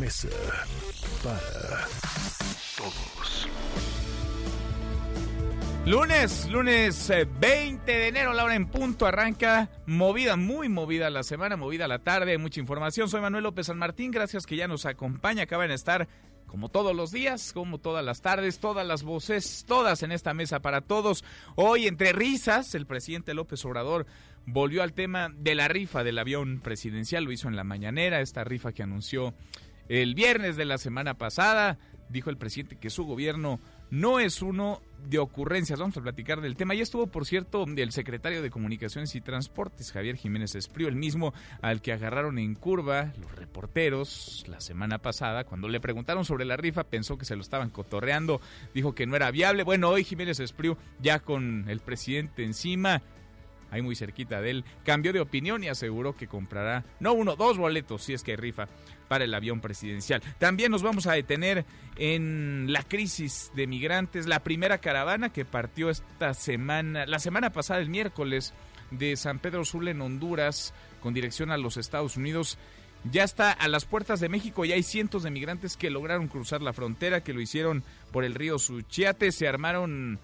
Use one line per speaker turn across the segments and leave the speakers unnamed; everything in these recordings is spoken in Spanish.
Mesa para
Todos.
Lunes, lunes eh, 20 de enero, la hora en punto, arranca movida, muy movida la semana, movida la tarde, mucha información. Soy Manuel López San Martín, gracias que ya nos acompaña, acaban de estar como todos los días, como todas las tardes, todas las voces, todas en esta mesa para todos. Hoy, entre risas, el presidente López Obrador volvió al tema de la rifa del avión presidencial, lo hizo en la mañanera, esta rifa que anunció el viernes de la semana pasada. Dijo el presidente que su gobierno no es uno de ocurrencias. Vamos a platicar del tema. Ya estuvo, por cierto, el secretario de Comunicaciones y Transportes, Javier Jiménez Espriu, el mismo al que agarraron en curva los reporteros la semana pasada. Cuando le preguntaron sobre la rifa, pensó que se lo estaban cotorreando, dijo que no era viable. Bueno, hoy Jiménez Espriu, ya con el presidente encima, ahí muy cerquita de él, cambió de opinión y aseguró que comprará, no uno, dos boletos, si es que rifa, para el avión presidencial. También nos vamos a detener en la crisis de migrantes, la primera caravana que partió esta semana, la semana pasada, el miércoles, de San Pedro Sula en Honduras, con dirección a los Estados Unidos. Ya está a las puertas de México y hay cientos de migrantes que lograron cruzar la frontera, que lo hicieron por el río Suchiate, se armaron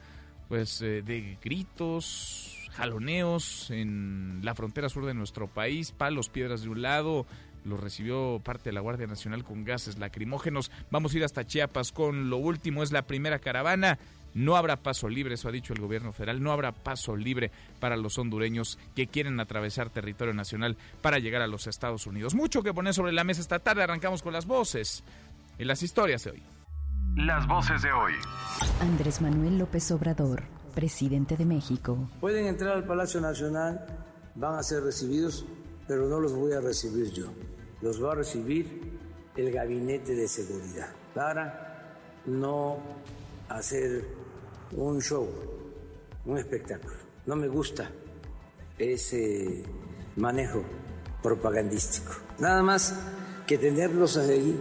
pues eh, de gritos, jaloneos en la frontera sur de nuestro país, palos, piedras de un lado, los recibió parte de la Guardia Nacional con gases lacrimógenos. Vamos a ir hasta Chiapas con lo último, es la primera caravana. No habrá paso libre, eso ha dicho el gobierno federal, no habrá paso libre para los hondureños que quieren atravesar territorio nacional para llegar a los Estados Unidos. Mucho que poner sobre la mesa esta tarde, arrancamos con las voces y las historias de hoy.
Las voces de hoy.
Andrés Manuel López Obrador, presidente de México.
Pueden entrar al Palacio Nacional, van a ser recibidos, pero no los voy a recibir yo. Los va a recibir el Gabinete de Seguridad para no hacer un show, un espectáculo. No me gusta ese manejo propagandístico. Nada más que tenerlos ahí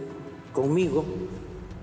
conmigo,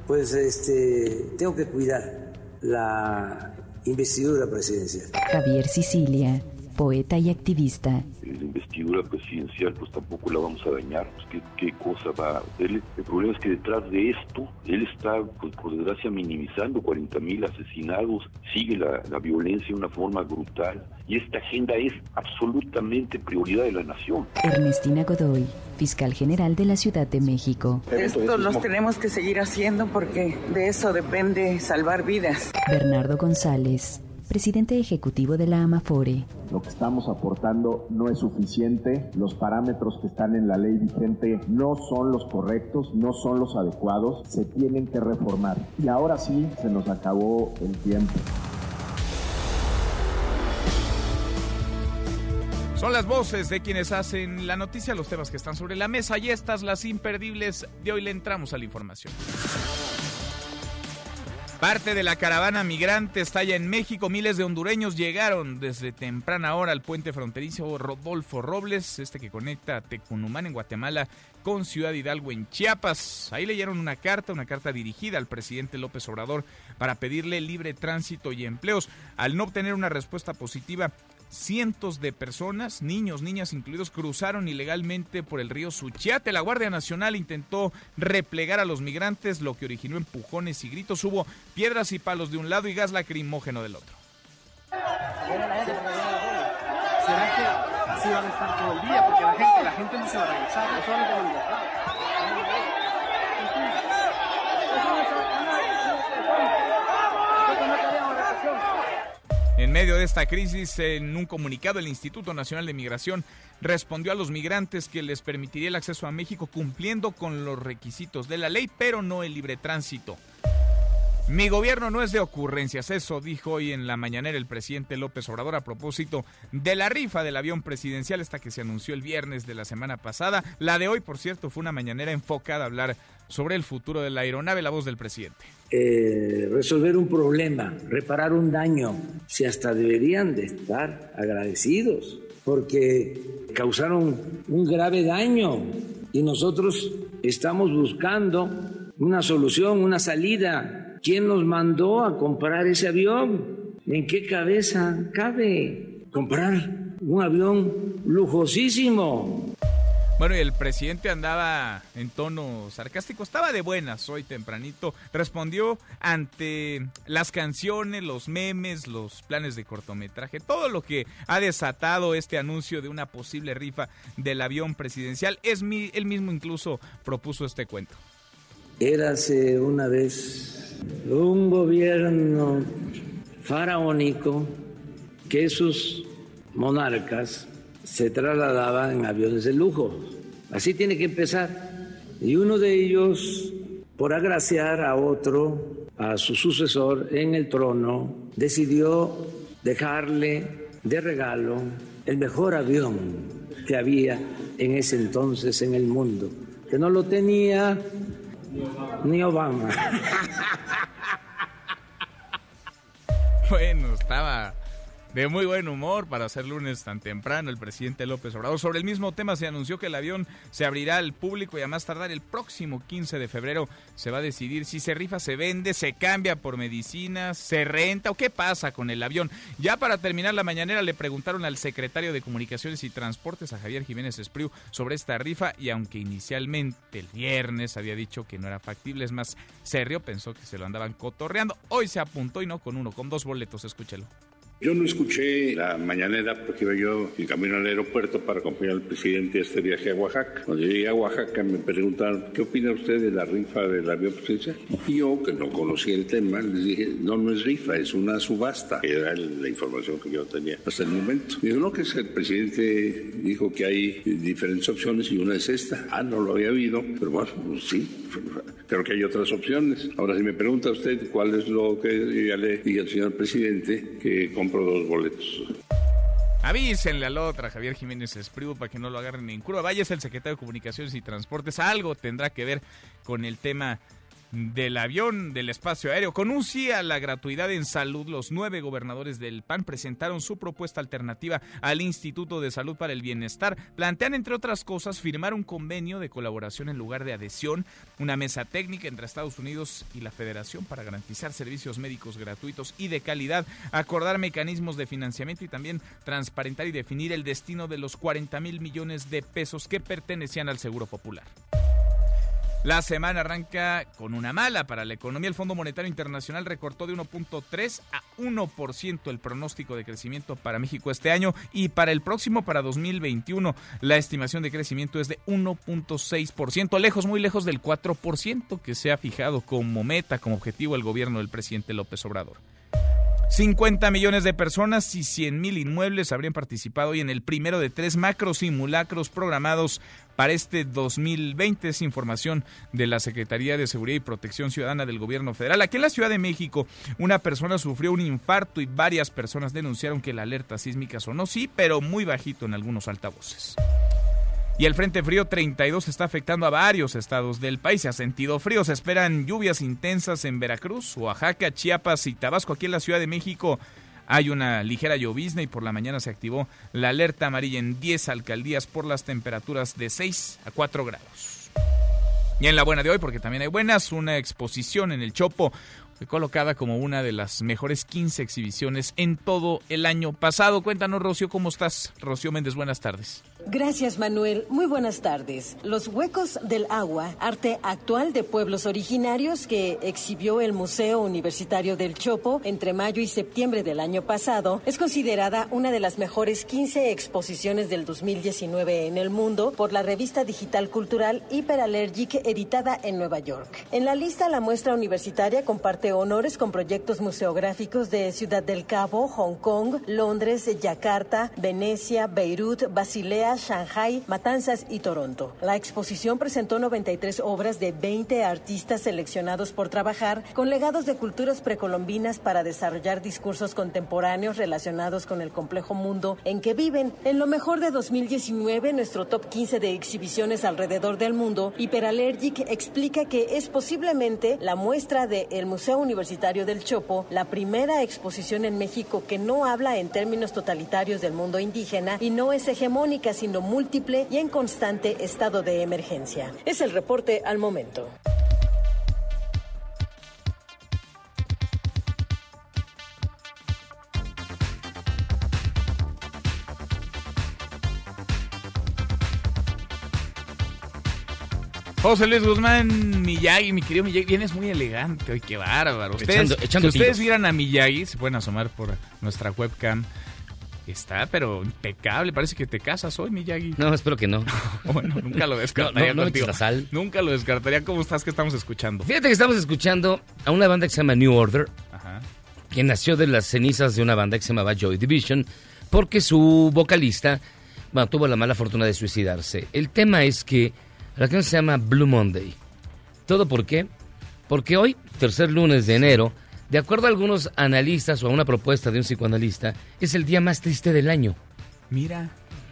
pues este, tengo que cuidar la investidura presidencial.
Javier Sicilia, poeta y activista.
La investidura presidencial pues tampoco la vamos a dañar, pues, ¿qué, qué cosa va a hacerle? El problema es que detrás de esto, él está, pues por desgracia, minimizando 40 mil asesinados, sigue la, la violencia de una forma brutal, y esta agenda es absolutamente prioridad de la nación.
Ernestina Godoy, fiscal general de la Ciudad de México.
Esto los tenemos que seguir haciendo porque de eso depende salvar vidas.
Bernardo González, presidente ejecutivo de la Amafore.
Lo que estamos aportando no es suficiente, los parámetros que están en la ley vigente no son los correctos, no son los adecuados, se tienen que reformar. Y ahora sí, se nos acabó el tiempo.
Son las voces de quienes hacen la noticia, los temas que están sobre la mesa y estas las imperdibles de hoy le entramos a la información. Parte de la caravana migrante está ya en México. Miles de hondureños llegaron desde temprana hora al puente fronterizo Rodolfo Robles, este que conecta Tecunumán en Guatemala con Ciudad Hidalgo en Chiapas. Ahí leyeron una carta, una carta dirigida al presidente López Obrador para pedirle libre tránsito y empleos. Al no obtener una respuesta positiva, cientos de personas, niños, niñas incluidos, cruzaron ilegalmente por el río Suchiate. La Guardia Nacional intentó replegar a los migrantes, lo que originó empujones y gritos. Hubo piedras y palos de un lado y gas lacrimógeno del otro.
¿Será que sí van a estar todo el día? Porque la gente, no se va a regresar, a
En medio de esta crisis, en un comunicado, el Instituto Nacional de Migración respondió a los migrantes que les permitiría el acceso a México cumpliendo con los requisitos de la ley, pero no el libre tránsito. Mi gobierno no es de ocurrencias, eso dijo hoy en la mañanera el presidente López Obrador a propósito de la rifa del avión presidencial, esta que se anunció el viernes de la semana pasada. La de hoy, por cierto, fue una mañanera enfocada a hablar sobre el futuro de la aeronave. La voz del presidente.
Eh, resolver un problema, reparar un daño, si hasta deberían de estar agradecidos, porque causaron un grave daño y nosotros estamos buscando una solución, una salida. ¿Quién nos mandó a comprar ese avión? ¿En qué cabeza cabe comprar un avión lujosísimo?
Bueno, y el presidente andaba en tono sarcástico, estaba de buenas hoy tempranito, respondió ante las canciones, los memes, los planes de cortometraje, todo lo que ha desatado este anuncio de una posible rifa del avión presidencial. Es mi, él mismo incluso propuso este cuento.
Érase una vez un gobierno faraónico que sus monarcas se trasladaban en aviones de lujo. Así tiene que empezar. Y uno de ellos, por agraciar a otro, a su sucesor en el trono, decidió dejarle de regalo el mejor avión que había en ese entonces en el mundo, que no lo tenía ni Obama.
Bueno, estaba de muy buen humor para hacer lunes tan temprano el presidente López Obrador. Sobre el mismo tema se anunció que el avión se abrirá al público y a más tardar el próximo 15 de febrero se va a decidir si se rifa, se vende, se cambia por medicinas, se renta o qué pasa con el avión. Ya para terminar la mañanera le preguntaron al secretario de Comunicaciones y Transportes, a Javier Jiménez Espriu, sobre esta rifa y aunque inicialmente el viernes había dicho que no era factible, es más, serio, pensó que se lo andaban cotorreando. Hoy se apuntó y no con uno, con dos boletos, escúchelo.
Yo no escuché la mañanera porque iba yo en camino al aeropuerto para acompañar al presidente a este viaje a Oaxaca. Cuando llegué a Oaxaca me preguntaron, ¿qué opina usted de la rifa del avión presidencial? Yo, que no conocía el tema, les dije, no, no es rifa, es una subasta. Era la información que yo tenía hasta el momento. Me dijo, no, que el presidente dijo que hay diferentes opciones y una es esta. Ah, no lo había habido, pero bueno, pues sí, creo que hay otras opciones. Ahora, si me pregunta usted cuál es lo que ya le dije al señor presidente, que dos boletos.
Avísenle al otra, Javier Jiménez Espriu, para que no lo agarren en curva. Vaya, es el secretario de Comunicaciones y Transportes. Algo tendrá que ver con el tema del avión del espacio aéreo. Con un sí a la gratuidad en salud, los nueve gobernadores del PAN presentaron su propuesta alternativa al Instituto de Salud para el Bienestar. Plantean, entre otras cosas, firmar un convenio de colaboración en lugar de adhesión, una mesa técnica entre Estados Unidos y la Federación para garantizar servicios médicos gratuitos y de calidad, acordar mecanismos de financiamiento y también transparentar y definir el destino de los 40 mil millones de pesos que pertenecían al Seguro Popular. La semana arranca con una mala para la economía. El Fondo Monetario Internacional recortó de 1.3 a 1% el pronóstico de crecimiento para México este año y para el próximo, para 2021, la estimación de crecimiento es de 1.6%, lejos, muy lejos del 4% que se ha fijado como meta, como objetivo el gobierno del presidente López Obrador. 50 millones de personas y 100 mil inmuebles habrían participado hoy en el primero de tres macro simulacros programados para este 2020. Es información de la Secretaría de Seguridad y Protección Ciudadana del Gobierno Federal. Aquí en la Ciudad de México, una persona sufrió un infarto y varias personas denunciaron que la alerta sísmica sonó, sí, pero muy bajito en algunos altavoces. Y el Frente Frío 32 está afectando a varios estados del país. Se ha sentido frío. Se esperan lluvias intensas en Veracruz, Oaxaca, Chiapas y Tabasco. Aquí en la Ciudad de México hay una ligera llovizna y por la mañana se activó la alerta amarilla en 10 alcaldías por las temperaturas de 6 a 4 grados. Y en la buena de hoy, porque también hay buenas, una exposición en el Chopo fue colocada como una de las mejores 15 exhibiciones en todo el año pasado. Cuéntanos, Rocío, ¿cómo estás? Rocío Méndez, buenas tardes.
Gracias, Manuel. Muy buenas tardes. Los Huecos del Agua, arte actual de pueblos originarios que exhibió el Museo Universitario del Chopo entre mayo y septiembre del año pasado, es considerada una de las mejores 15 exposiciones del 2019 en el mundo por la revista digital cultural Hyperallergic editada en Nueva York. En la lista, la muestra universitaria comparte de honores con proyectos museográficos de Ciudad del Cabo, Hong Kong, Londres, Yakarta, Venecia, Beirut, Basilea, Shanghai, Matanzas y Toronto. La exposición presentó 93 obras de 20 artistas seleccionados por trabajar con legados de culturas precolombinas para desarrollar discursos contemporáneos relacionados con el complejo mundo en que viven. En lo mejor de 2019, nuestro top 15 de exhibiciones alrededor del mundo, Hyperallergic explica que es posiblemente la muestra del Museo Universitario del Chopo, la primera exposición en México que no habla en términos totalitarios del mundo indígena y no es hegemónica, sino múltiple y en constante estado de emergencia. Es el reporte al momento.
José Luis Guzmán, Miyagi, mi querido Miyagi, vienes muy elegante hoy, qué bárbaro. Ustedes,
Echando- echando
si ustedes vieran a Miyagi, se pueden asomar por nuestra webcam. Está, pero impecable. Parece que te casas hoy, Miyagi.
No, espero que no.
Bueno, nunca lo descartaría
No, no, no sal.
Nunca lo descartaría. ¿Cómo estás? ¿Qué estamos escuchando?
Fíjate que estamos escuchando a una banda que se llama New Order,
Ajá.
que nació de las cenizas de una banda que se llamaba Joy Division, porque su vocalista bueno, tuvo la mala fortuna de suicidarse. El tema es que la canción se llama Blue Monday. ¿Todo por qué? Porque hoy, tercer lunes de enero, de acuerdo a algunos analistas o a una propuesta de un psicoanalista, es el día más triste del año.
Mira.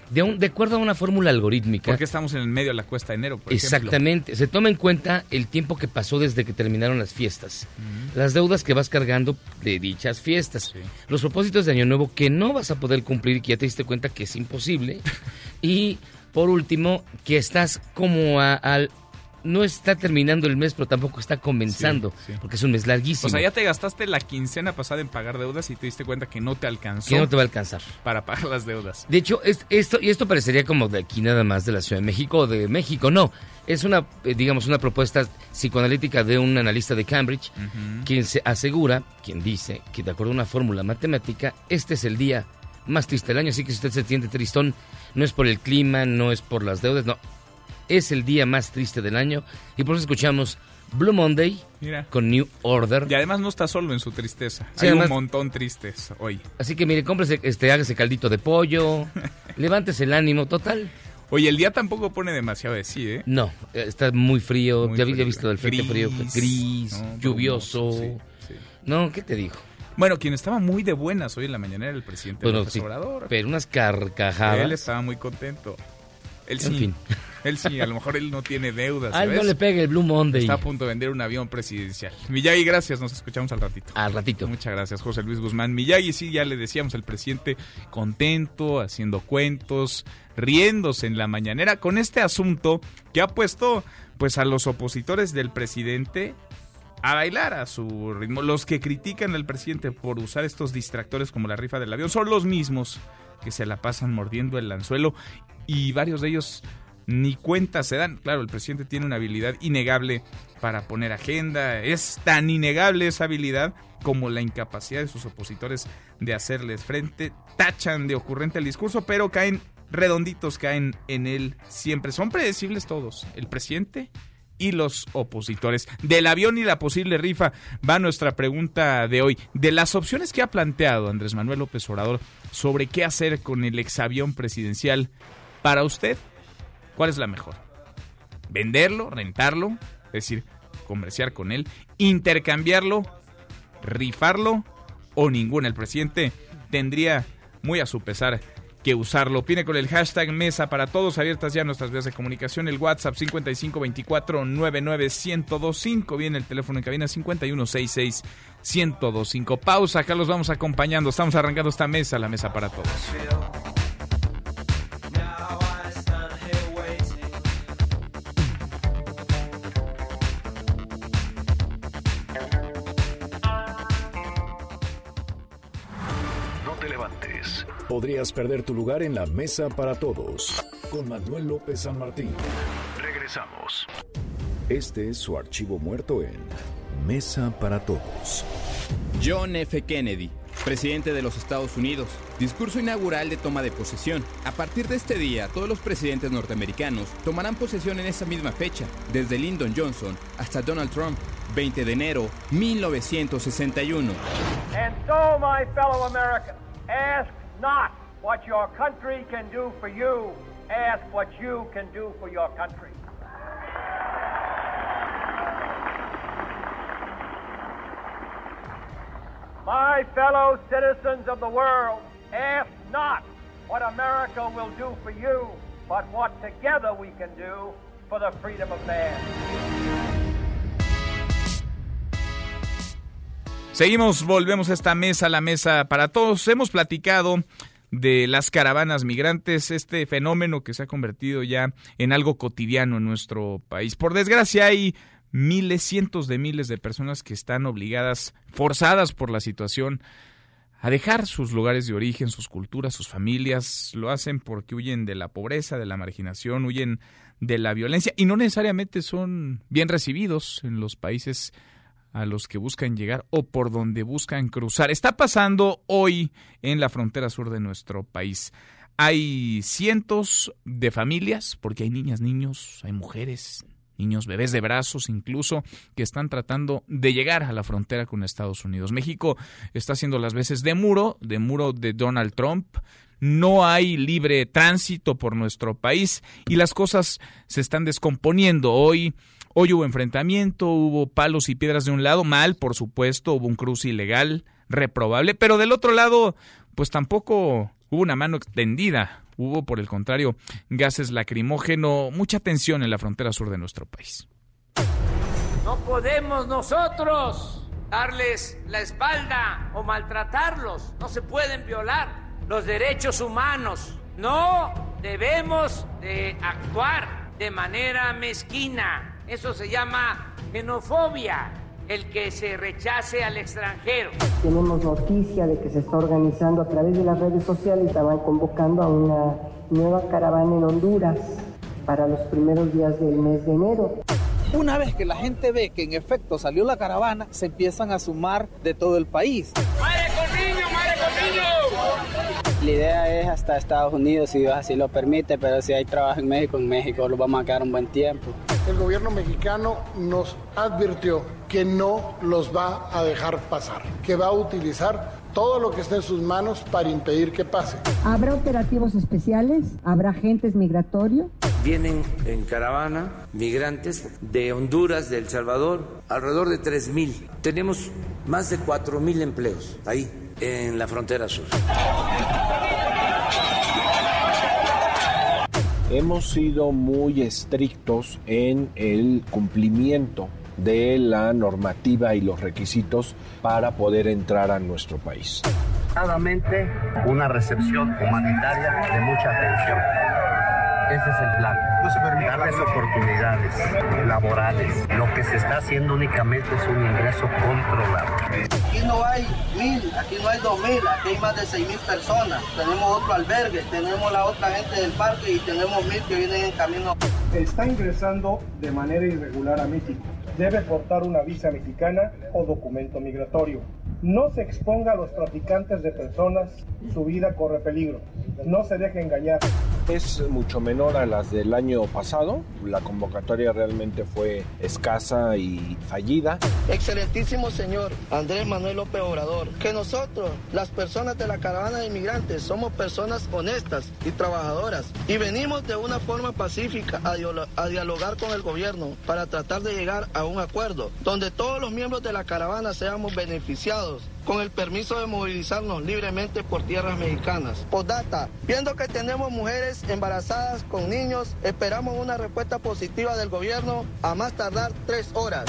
De, un- de acuerdo a una fórmula algorítmica.
Porque estamos en el medio de la cuesta de enero, por ejemplo.
Exactamente. Se toma en cuenta el tiempo que pasó desde que terminaron las fiestas. Las deudas que vas cargando de dichas fiestas. Los propósitos de Año Nuevo que no vas a poder cumplir y que ya te diste cuenta que es imposible. y por último, que estás como a- al... No está terminando el mes, pero tampoco está comenzando,
Sí, sí.
porque es un mes larguísimo.
O sea, ya te gastaste la quincena pasada en pagar deudas y te diste cuenta que no te alcanzó
que no te va a alcanzar.
para pagar las deudas.
De hecho, es- esto, y esto parecería como de aquí nada más de la Ciudad de México o de México. No, es una, eh, digamos, una propuesta psicoanalítica de un analista de Cambridge, quien se asegura, quien dice que de acuerdo a una fórmula matemática, este es el día más triste del año. Así que si usted se siente tristón, no es por el clima, no es por las deudas, no. Es el día más triste del año. Y por eso escuchamos Blue Monday
Mira.
con New Order.
Y además no está solo en su tristeza.
Sí,
Hay
además-
un montón tristes hoy.
Así que mire, cómprese, este, hágase caldito de pollo, levántese el ánimo, total.
Oye, el día tampoco pone demasiado de sí, ¿eh?
No, eh, está muy frío.
Muy
ya,
frío.
visto del frente
Gris,
frío, gris,
no,
lluvioso.
sí, sí.
No, ¿qué te digo?
Bueno, quien estaba muy de buenas hoy en la mañana era el presidente
Bueno,
López
sí,
Obrador.
pero unas carcajadas.
Él estaba muy contento. Él sí.
En fin.
Él sí, a lo mejor él no tiene deudas.
Ay, no
¿sabes?
le pegue el Blue Monday.
Está a punto de vender un avión presidencial. Miyagi, gracias. Nos escuchamos al ratito.
Al ratito.
Muchas gracias, José Luis Guzmán. Miyagi, sí, ya le decíamos, el presidente contento, haciendo cuentos, riéndose en la mañanera con este asunto que ha puesto pues a los opositores del presidente a bailar a su ritmo. Los que critican al presidente por usar estos distractores como la rifa del avión son los mismos que se la pasan mordiendo el anzuelo y varios de ellos ni cuenta se dan. Claro, el presidente tiene una habilidad innegable para poner agenda. Es tan innegable esa habilidad como la incapacidad de sus opositores de hacerles frente. Tachan de ocurrente el discurso, pero caen redonditos, caen en él siempre. Son predecibles todos. El presidente y los opositores. Del avión y la posible rifa va nuestra pregunta de hoy. De las opciones que ha planteado Andrés Manuel López Obrador sobre qué hacer con el exavión presidencial, para usted, ¿cuál es la mejor? ¿Venderlo? ¿Rentarlo? Es decir, comerciar con él, intercambiarlo, rifarlo o ninguna. El presidente tendría muy a su pesar que usarlo. Opine con el hashtag Mesa para Todos, abiertas ya nuestras vías de comunicación, el WhatsApp 5524-99125, viene el teléfono en cabina 5166-1025. Pausa, acá los vamos acompañando, estamos arrancando esta mesa, la Mesa para Todos.
Podrías perder tu lugar en la mesa para todos. Con Manuel López San Martín. Regresamos. Este es su archivo muerto en Mesa para Todos.
John F. Kennedy, presidente de los Estados Unidos. Discurso inaugural de toma de posesión. A partir de este día, todos los presidentes norteamericanos tomarán posesión en esa misma fecha, desde Lyndon Johnson hasta Donald Trump. 20 de enero 1961.
And so, my fellow Americans, ask not what your country can do for you, ask what you can do for your country. My fellow citizens of the world, ask not what America will do for you, but what together we can do for the freedom of man.
Seguimos, volvemos a esta mesa, la mesa para todos. Hemos platicado de las caravanas migrantes, este fenómeno que se ha convertido ya en algo cotidiano en nuestro país. Por desgracia hay miles, cientos de miles de personas que están obligadas, forzadas por la situación, a dejar sus lugares de origen, sus culturas, sus familias. Lo hacen porque huyen de la pobreza, de la marginación, huyen de la violencia y no necesariamente son bien recibidos en los países a los que buscan llegar o por donde buscan cruzar. Está pasando hoy en la frontera sur de nuestro país. Hay cientos de familias, porque hay niñas, niños, hay mujeres, niños, bebés de brazos incluso, que están tratando de llegar a la frontera con Estados Unidos. México está haciendo las veces de muro, de muro de Donald Trump. No hay libre tránsito por nuestro país y las cosas se están descomponiendo. Hoy, hoy hubo enfrentamiento, hubo palos y piedras de un lado, mal, por supuesto, hubo un cruce ilegal, reprobable, pero del otro lado, pues tampoco hubo una mano extendida Hubo, por el contrario, gases lacrimógeno, mucha tensión en la frontera sur de nuestro país.
No podemos nosotros darles la espalda o maltratarlos. No se pueden violar los derechos humanos. No debemos de actuar de manera mezquina. Eso se llama xenofobia el que se rechace al extranjero.
Tenemos noticia de que se está organizando a través de las redes sociales, estaban convocando a una nueva caravana en Honduras para los primeros días del mes de enero.
Una vez que la gente ve que en efecto salió la caravana, se empiezan a sumar de todo el país.
¡Madre con niños, madre con niños!
La idea es hasta Estados Unidos, si Dios así lo permite, pero si hay trabajo en México, en México lo vamos a quedar un buen tiempo.
El gobierno mexicano nos advirtió que no los va a dejar pasar, que va a utilizar todo lo que esté en sus manos para impedir que pase.
Habrá operativos especiales, habrá agentes migratorios.
Vienen en caravana migrantes de Honduras, de El Salvador, alrededor de 3.000. Tenemos más de 4.000 empleos ahí, en la frontera sur.
Hemos sido muy estrictos en el cumplimiento de la normativa y los requisitos para poder entrar a nuestro país.
Una recepción humanitaria de mucha atención. Ese es el plan. No se permite darles oportunidades laborales. Lo que se está haciendo únicamente es un ingreso controlado.
Aquí no hay mil, aquí no hay dos mil, aquí hay más de seis mil personas. Tenemos otro albergue, tenemos la otra gente del parque y tenemos mil que vienen en camino.
Está ingresando de manera irregular a México debe portar una visa mexicana o documento migratorio. No se exponga a los traficantes de personas, su vida corre peligro. No se deje engañar.
Es mucho menor a las del año pasado. La convocatoria realmente fue escasa y fallida.
Excelentísimo señor Andrés Manuel López Obrador, que nosotros, las personas de la caravana de inmigrantes, somos personas honestas y trabajadoras y venimos de una forma pacífica a, dialogar con el gobierno para tratar de llegar a un acuerdo donde todos los miembros de la caravana seamos beneficiados con el permiso de movilizarnos libremente por tierras mexicanas. Postdata, viendo que tenemos mujeres embarazadas con niños, esperamos una respuesta positiva del gobierno a más tardar tres horas.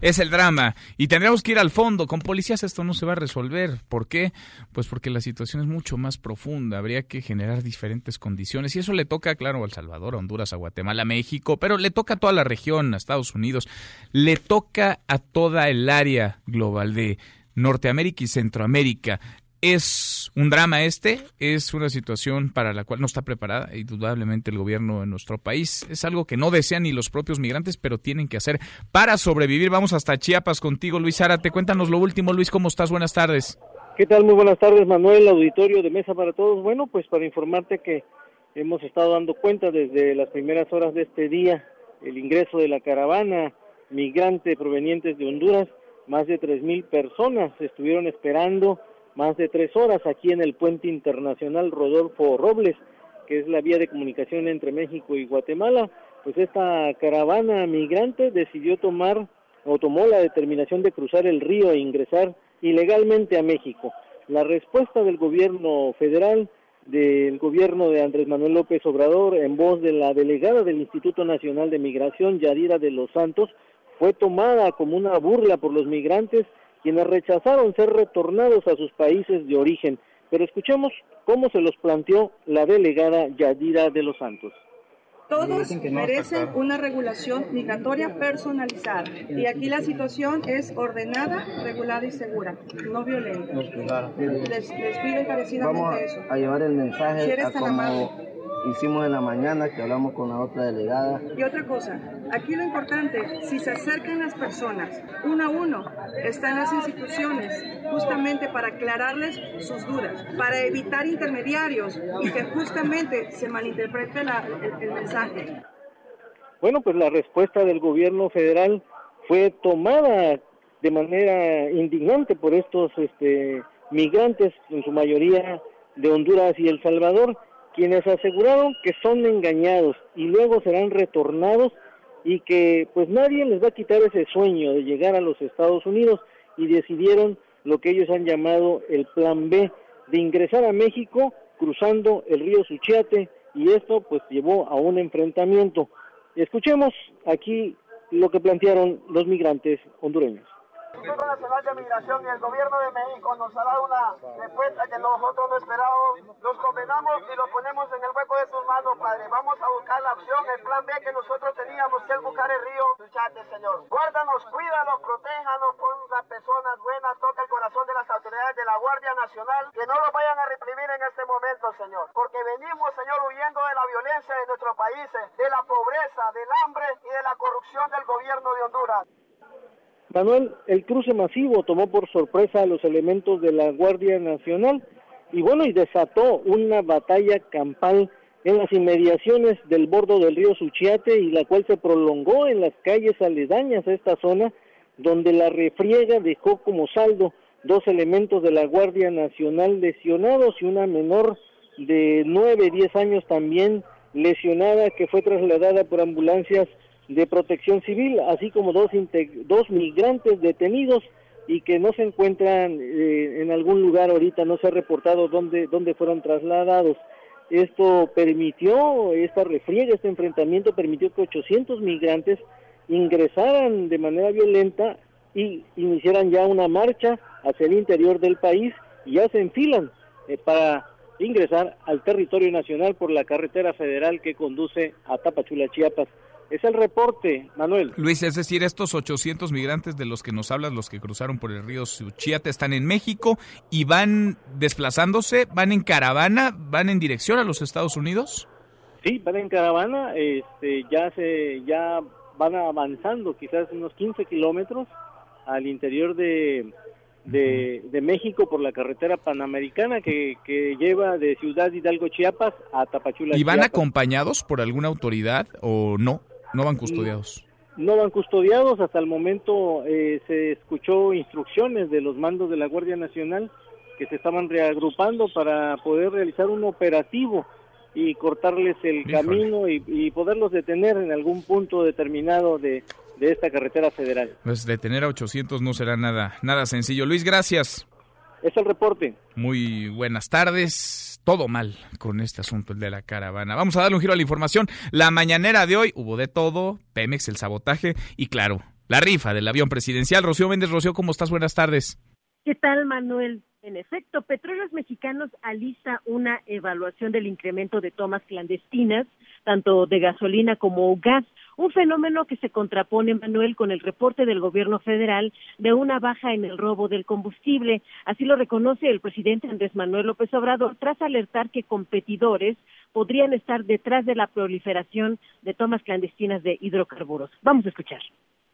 Es el drama y tendremos que ir al fondo. Con policías esto no se va a resolver. ¿Por qué? Pues porque la situación es mucho más profunda. Habría que generar diferentes condiciones y eso le toca, claro, a El Salvador, a Honduras, a Guatemala, a México, pero le toca a toda la región, a Estados Unidos, le toca a toda el área global de Norteamérica y Centroamérica. Es un drama este, es una situación para la cual no está preparada indudablemente el gobierno de nuestro país. Es algo que no desean ni los propios migrantes, pero tienen que hacer para sobrevivir. Vamos hasta Chiapas contigo, Luis Zárate. Cuéntanos lo último, Luis, ¿cómo estás? Buenas tardes.
¿Qué tal? Muy buenas tardes, Manuel, auditorio de Mesa para Todos. Bueno, pues para informarte que hemos estado dando cuenta desde las primeras horas de este día el ingreso de la caravana migrante provenientes de Honduras. Más de tres mil personas estuvieron esperando más de tres horas aquí en el puente internacional Rodolfo Robles, que es la vía de comunicación entre México y Guatemala. Pues esta caravana migrante decidió tomar o tomó la determinación de cruzar el río e ingresar ilegalmente a México. La respuesta del gobierno federal, del gobierno de Andrés Manuel López Obrador, en voz de la delegada del Instituto Nacional de Migración, Yadira de los Santos, fue tomada como una burla por los migrantes quienes rechazaron ser retornados a sus países de origen. Pero escuchemos cómo se los planteó la delegada Yadira de los Santos.
Todos merecen una regulación migratoria personalizada y aquí la situación es ordenada, regulada y segura, no violenta. Les, les pido encarecidamente
Vamos
eso.
a llevar el mensaje a como. Hicimos en la mañana que hablamos con la otra delegada.
Y otra cosa, aquí lo importante, si se acercan las personas uno a uno, están las instituciones justamente para aclararles sus dudas, para evitar intermediarios y que justamente se malinterprete la- el, el mensaje.
Bueno, pues la respuesta del gobierno federal fue tomada de manera indignante por estos este, migrantes, en su mayoría de Honduras y El Salvador, quienes aseguraron que son engañados y luego serán retornados y que pues nadie les va a quitar ese sueño de llegar a los Estados Unidos y decidieron lo que ellos han llamado el plan B de ingresar a México cruzando el río Suchiate y esto pues llevó a un enfrentamiento. Escuchemos aquí lo que plantearon los migrantes hondureños.
Instituto Nacional de Migración y el Gobierno de México nos ha dado una respuesta que nosotros no esperábamos. Los condenamos y los ponemos en el hueco de sus manos, Padre. Vamos a buscar la opción, el plan B que nosotros teníamos, que buscar el río Suchate, Señor. Guárdanos, cuídanos, protéjanos, pon las personas buenas, toca el corazón de las autoridades de la Guardia Nacional, que no los vayan a reprimir en este momento, Señor. Porque venimos, Señor, huyendo de la violencia de nuestros países, de la pobreza, del hambre y de la corrupción del gobierno de Honduras.
Manuel, el cruce masivo tomó por sorpresa a los elementos de la Guardia Nacional y bueno, y desató una batalla campal en las inmediaciones del bordo del río Suchiate y la cual se prolongó en las calles aledañas a esta zona donde la refriega dejó como saldo dos elementos de la Guardia Nacional lesionados y una menor de 9, 10 años también lesionada que fue trasladada por ambulancias de protección civil, así como dos, dos migrantes detenidos y que no se encuentran eh, en algún lugar ahorita, no se ha reportado dónde, dónde fueron trasladados. Esto permitió, esta refriega, este enfrentamiento permitió que 800 migrantes ingresaran de manera violenta y iniciaran ya una marcha hacia el interior del país y ya se enfilan eh, para ingresar al territorio nacional por la carretera federal que conduce a Tapachula, Chiapas. Es el reporte, Manuel.
Luis, es decir, estos 800 migrantes de los que nos hablas, los que cruzaron por el río Suchiate, están en México y van desplazándose, van en caravana, van en dirección a los Estados Unidos.
Sí, van en caravana, este, ya se, ya van avanzando quizás unos 15 kilómetros al interior de, de, de México por la carretera panamericana que, que lleva de Ciudad Hidalgo, Chiapas a Tapachula,
¿Y van
Chiapas.
acompañados por alguna autoridad o no? No van custodiados.
No van custodiados, hasta el momento eh, se escuchó instrucciones de los mandos de la Guardia Nacional que se estaban reagrupando para poder realizar un operativo y cortarles el
Híjole.
camino y, y poderlos detener en algún punto determinado de, de esta carretera federal.
Pues detener a 800 no será nada, nada sencillo. Luis, gracias.
Es el reporte.
Muy buenas tardes. Todo mal con este asunto el de la caravana. Vamos a darle un giro a la información. La mañanera de hoy hubo de todo, Pemex, el sabotaje y claro, la rifa del avión presidencial. Rocío Méndez, Rocío, ¿cómo estás? Buenas tardes.
¿Qué tal, Manuel? En efecto, Petróleos Mexicanos alista una evaluación del incremento de tomas clandestinas, tanto de gasolina como gas, un fenómeno que se contrapone, Manuel, con el reporte del gobierno federal de una baja en el robo del combustible. Así lo reconoce el presidente Andrés Manuel López Obrador tras alertar que competidores podrían estar detrás de la proliferación de tomas clandestinas de hidrocarburos. Vamos a escuchar.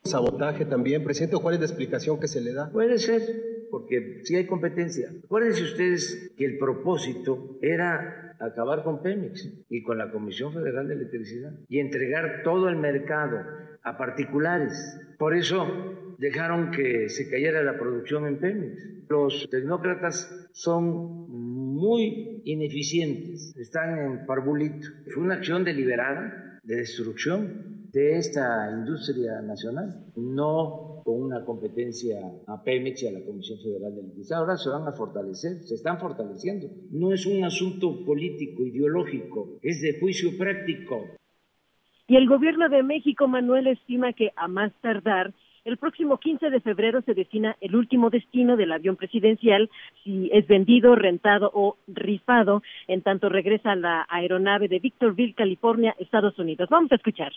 Sabotaje también, presidente, ¿cuál es la explicación que se le da?
Puede ser porque sí hay competencia. Acuérdense ustedes que el propósito era acabar con Pemex y con la Comisión Federal de Electricidad y entregar todo el mercado a particulares. Por eso dejaron que se cayera la producción en Pemex. Los tecnócratas son muy ineficientes, están en parbulito. Fue una acción deliberada de destrucción de esta industria nacional, no con una competencia a Pemex y a la Comisión Federal de Electricidad. Ahora se van a fortalecer, se están fortaleciendo. No es un asunto político, ideológico, es de juicio práctico.
Y el gobierno de México, Manuel, estima que a más tardar el próximo 15 de febrero se defina el último destino del avión presidencial, si es vendido, rentado o rifado, en tanto regresa la aeronave de Victorville, California, Estados Unidos. Vamos a escuchar.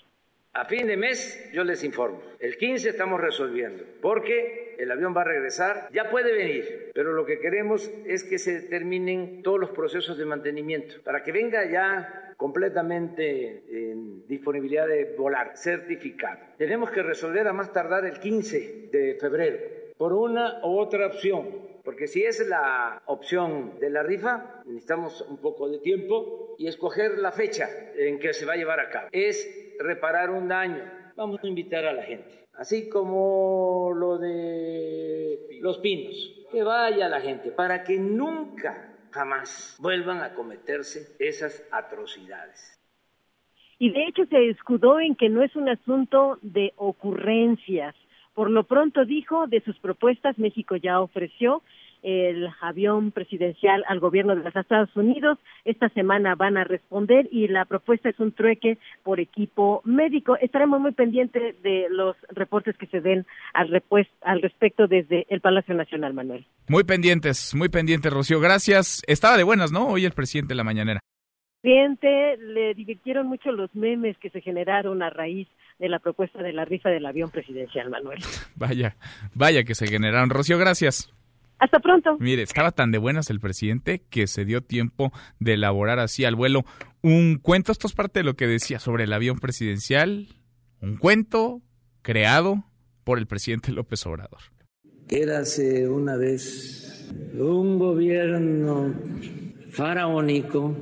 A fin de mes yo les informo. El 15 estamos resolviendo, porque el avión va a regresar, ya puede venir, pero lo que queremos es que se terminen todos los procesos de mantenimiento, para que venga ya completamente en disponibilidad de volar, certificado. Tenemos que resolver a más tardar el 15 de febrero, por una u otra opción, porque si es la opción de la rifa, necesitamos un poco de tiempo y escoger la fecha en que se va a llevar a cabo. Es reparar un daño. Vamos a invitar a la gente, así como lo de los pinos, que vaya la gente para que nunca, jamás vuelvan a cometerse esas atrocidades.
Y de hecho se escudó en que no es un asunto de ocurrencias. Por lo pronto dijo, de sus propuestas México ya ofreció el avión presidencial al gobierno de los Estados Unidos. Esta semana van a responder y la propuesta es un trueque por equipo médico. Estaremos muy pendientes de los reportes que se den al, al respecto desde el Palacio Nacional, Manuel.
Muy pendientes, muy pendientes, Rocío. Gracias. Estaba de buenas, ¿no? Hoy el presidente de la mañanera.
Presidente, le divirtieron mucho los memes que se generaron a raíz de la propuesta de la rifa del avión presidencial, Manuel.
Vaya, vaya que se generaron. Rocío, gracias.
Hasta pronto.
Mire, estaba tan de buenas el presidente que se dio tiempo de elaborar así al vuelo un cuento. Esto es parte de lo que decía sobre el avión presidencial. Un cuento creado por el presidente López Obrador.
Érase una vez un gobierno faraónico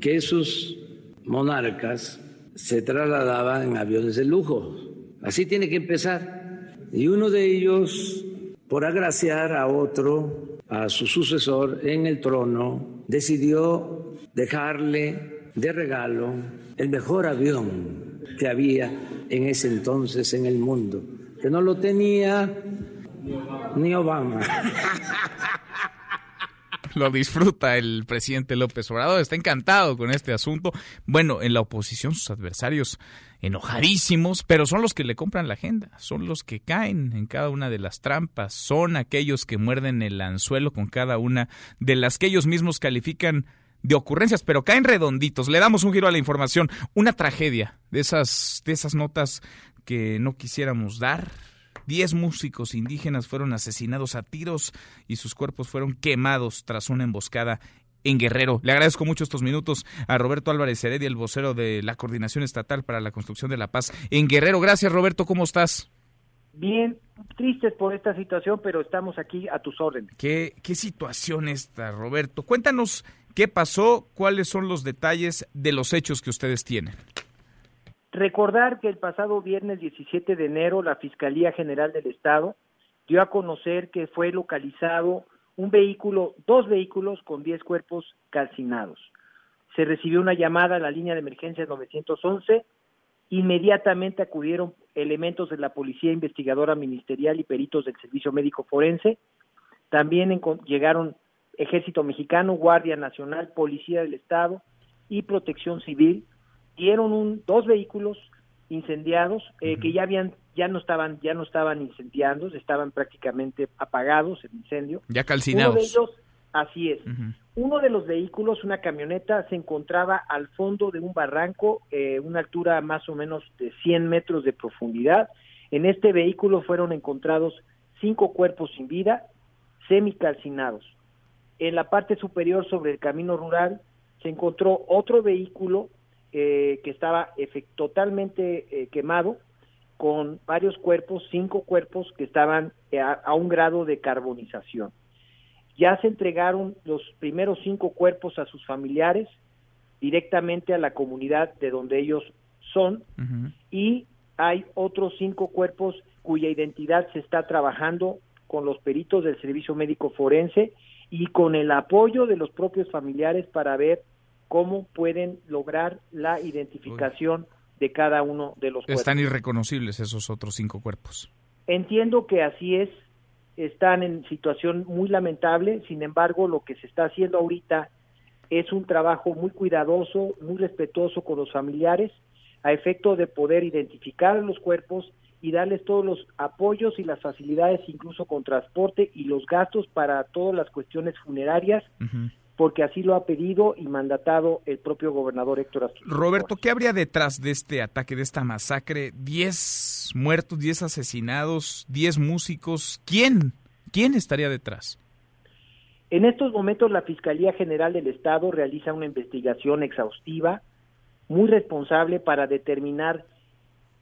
que sus monarcas se trasladaban en aviones de lujo. Así tiene que empezar. Y uno de ellos por agraciar a otro, a su sucesor en el trono, decidió dejarle de regalo el mejor avión que había en ese entonces en el mundo, que no lo tenía ni Obama.
lo disfruta el presidente López Obrador, está encantado con este asunto. Bueno, en la oposición sus adversarios enojadísimos, pero son los que le compran la agenda, son los que caen en cada una de las trampas, son aquellos que muerden el anzuelo con cada una de las que ellos mismos califican de ocurrencias, pero caen redonditos. Le damos un giro a la información, una tragedia de esas de esas notas que no quisiéramos dar Diez músicos indígenas fueron asesinados a tiros y sus cuerpos fueron quemados tras una emboscada en Guerrero. Le agradezco mucho estos minutos a Roberto Álvarez Heredia, el vocero de la Coordinación Estatal para la Construcción de la Paz en Guerrero. Gracias, Roberto. ¿Cómo estás?
Bien, tristes por esta situación, pero estamos aquí a tus órdenes.
¿Qué, qué situación esta, Roberto? Cuéntanos qué pasó, cuáles son los detalles de los hechos que ustedes tienen.
Recordar que el pasado viernes 17 de enero la Fiscalía General del Estado dio a conocer que fue localizado un vehículo, dos vehículos con 10 cuerpos calcinados. Se recibió una llamada a la línea de emergencia 911, inmediatamente acudieron elementos de la Policía Investigadora Ministerial y peritos del Servicio Médico Forense, también llegaron Ejército Mexicano, Guardia Nacional, Policía del Estado y Protección Civil dieron un, dos vehículos incendiados eh, que ya habían ya no estaban ya no estaban incendiando estaban prácticamente apagados el incendio.
Ya calcinados
uno de ellos así es. Uno de los vehículos una camioneta se encontraba al fondo de un barranco eh, una altura más o menos de 100 metros de profundidad. En este vehículo fueron encontrados cinco cuerpos sin vida semicalcinados. En la parte superior sobre el camino rural se encontró otro vehículo eh, que estaba totalmente eh, quemado con varios cuerpos, cinco cuerpos que estaban a, un grado de carbonización. Ya se entregaron los primeros cinco cuerpos a sus familiares, directamente a la comunidad de donde ellos son, y hay otros cinco cuerpos cuya identidad se está trabajando con los peritos del Servicio Médico Forense y con el apoyo de los propios familiares para ver cómo pueden lograr la identificación de cada uno de los
cuerpos. Están irreconocibles esos otros cinco cuerpos.
Entiendo que así es, están en situación muy lamentable, sin embargo lo que se está haciendo ahorita es un trabajo muy cuidadoso, muy respetuoso con los familiares, a efecto de poder identificar los cuerpos y darles todos los apoyos y las facilidades, incluso con transporte y los gastos para todas las cuestiones funerarias, porque así lo ha pedido y mandatado el propio gobernador Héctor Astudillo.
Roberto, ¿qué habría detrás de este ataque, de esta masacre? ¿Diez muertos, diez asesinados, diez músicos? ¿Quién? ¿Quién estaría detrás?
En estos momentos la Fiscalía General del Estado realiza una investigación exhaustiva, muy responsable para determinar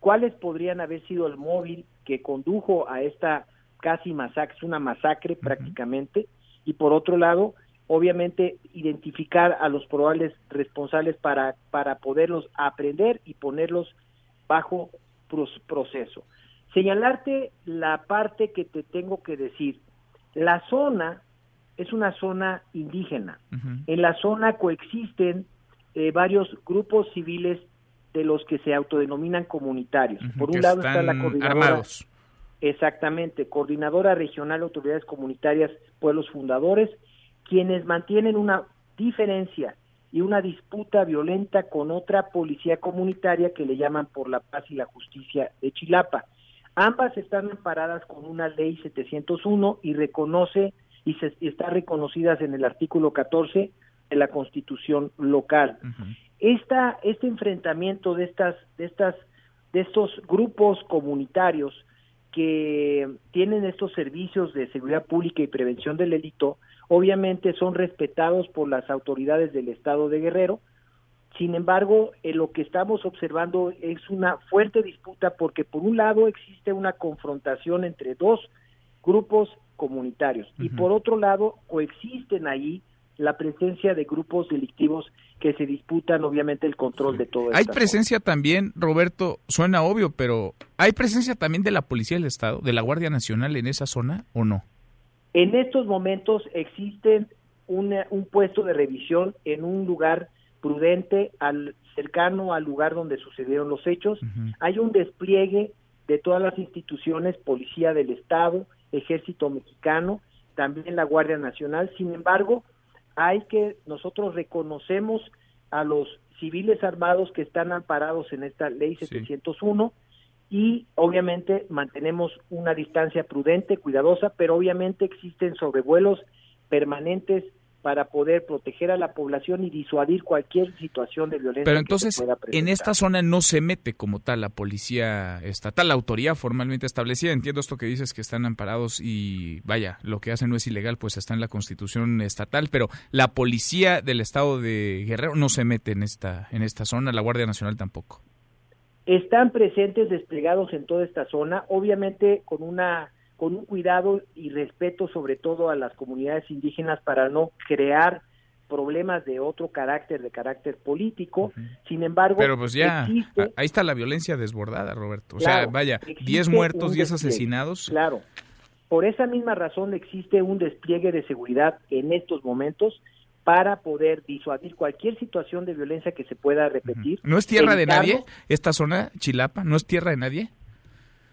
cuáles podrían haber sido el móvil que condujo a esta casi masacre, es una masacre prácticamente, y por otro lado, obviamente identificar a los probables responsables para, para poderlos aprender y ponerlos bajo proceso. Señalarte la parte que te tengo que decir. La zona es una zona indígena. En la zona coexisten eh, varios grupos civiles de los que se autodenominan comunitarios. Por un lado está la coordinadora. Exactamente, Coordinadora Regional de Autoridades Comunitarias Pueblos Fundadores quienes mantienen una diferencia y una disputa violenta con otra policía comunitaria que le llaman por la paz y la justicia de Chilapa. Ambas están amparadas con una ley 701 y reconoce y se, está reconocidas en el artículo 14 de la Constitución local. Esta, este enfrentamiento de estas de estas de estos grupos comunitarios que tienen estos servicios de seguridad pública y prevención del delito obviamente son respetados por las autoridades del estado de Guerrero. Sin embargo, en lo que estamos observando es una fuerte disputa porque por un lado existe una confrontación entre dos grupos comunitarios y por otro lado coexisten ahí la presencia de grupos delictivos que se disputan obviamente el control de todo.
Hay presencia también, Roberto, suena obvio, pero ¿hay presencia también de la Policía del Estado, de la Guardia Nacional en esa zona o no?
En estos momentos existen un puesto de revisión en un lugar prudente, al, cercano al lugar donde sucedieron los hechos. Hay un despliegue de todas las instituciones, Policía del Estado, Ejército Mexicano, también la Guardia Nacional. Sin embargo, hay que, nosotros reconocemos a los civiles armados que están amparados en esta ley 701 y obviamente mantenemos una distancia prudente, cuidadosa, pero obviamente existen sobrevuelos permanentes para poder proteger a la población y disuadir cualquier situación de violencia.
Pero entonces, en esta zona no se mete como tal la policía estatal, la autoridad formalmente establecida. Entiendo esto que dices que están amparados y vaya, lo que hacen no es ilegal, pues está en la constitución estatal, pero la policía del estado de Guerrero no se mete en esta, en esta zona, la Guardia Nacional tampoco
están presentes desplegados en toda esta zona, obviamente con una con un cuidado y respeto sobre todo a las comunidades indígenas para no crear problemas de otro carácter, de carácter político. Sin embargo,
pero pues ya ahí está la violencia desbordada, Roberto. O sea, vaya, 10 muertos, 10 asesinados.
Claro. Por esa misma razón existe un despliegue de seguridad en estos momentos para poder disuadir cualquier situación de violencia que se pueda repetir.
¿No es tierra de nadie esta zona, Chilapa? ¿No es tierra de nadie?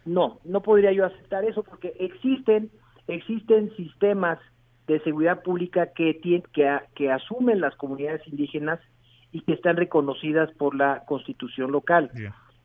No, no podría yo aceptar eso porque existen existen sistemas de seguridad pública que, que, que asumen las comunidades indígenas y que están reconocidas por la constitución local.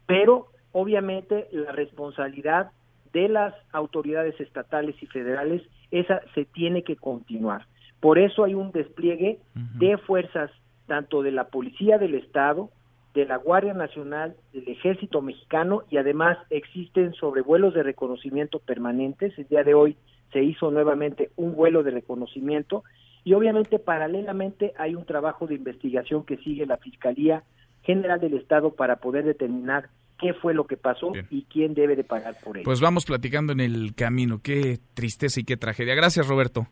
Pero obviamente la responsabilidad de las autoridades estatales y federales, esa se tiene que continuar. Por eso hay un despliegue de fuerzas tanto de la Policía del Estado, de la Guardia Nacional, del Ejército Mexicano y además existen sobrevuelos de reconocimiento permanentes. El día de hoy se hizo nuevamente un vuelo de reconocimiento y obviamente paralelamente hay un trabajo de investigación que sigue la Fiscalía General del Estado para poder determinar qué fue lo que pasó y quién debe de pagar por ello.
Pues vamos platicando en el camino. Qué tristeza y qué tragedia. Gracias, Roberto.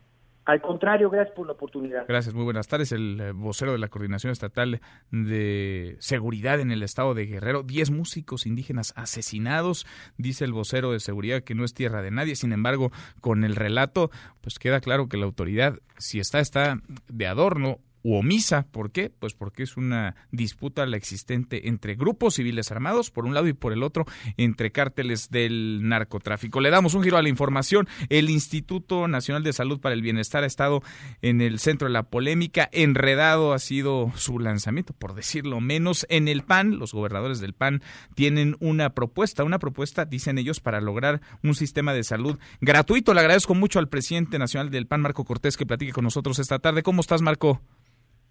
Al contrario, gracias por la oportunidad.
Gracias, muy buenas tardes. El eh, vocero de la Coordinación Estatal de Seguridad en el estado de Guerrero. Diez músicos indígenas asesinados. Dice el vocero de seguridad que no es tierra de nadie. Sin embargo, con el relato, pues queda claro que la autoridad, si está, está de adorno u omisa. ¿Por qué? Pues porque es una disputa la existente entre grupos civiles armados, por un lado, y por el otro, entre cárteles del narcotráfico. Le damos un giro a la información. El Instituto Nacional de Salud para el Bienestar ha estado en el centro de la polémica. Enredado ha sido su lanzamiento, por decirlo menos. En el PAN, los gobernadores del PAN tienen una propuesta, una propuesta, dicen ellos, para lograr un sistema de salud gratuito. Le agradezco mucho al presidente nacional del PAN, Marco Cortés, que platique con nosotros esta tarde. ¿Cómo estás, Marco?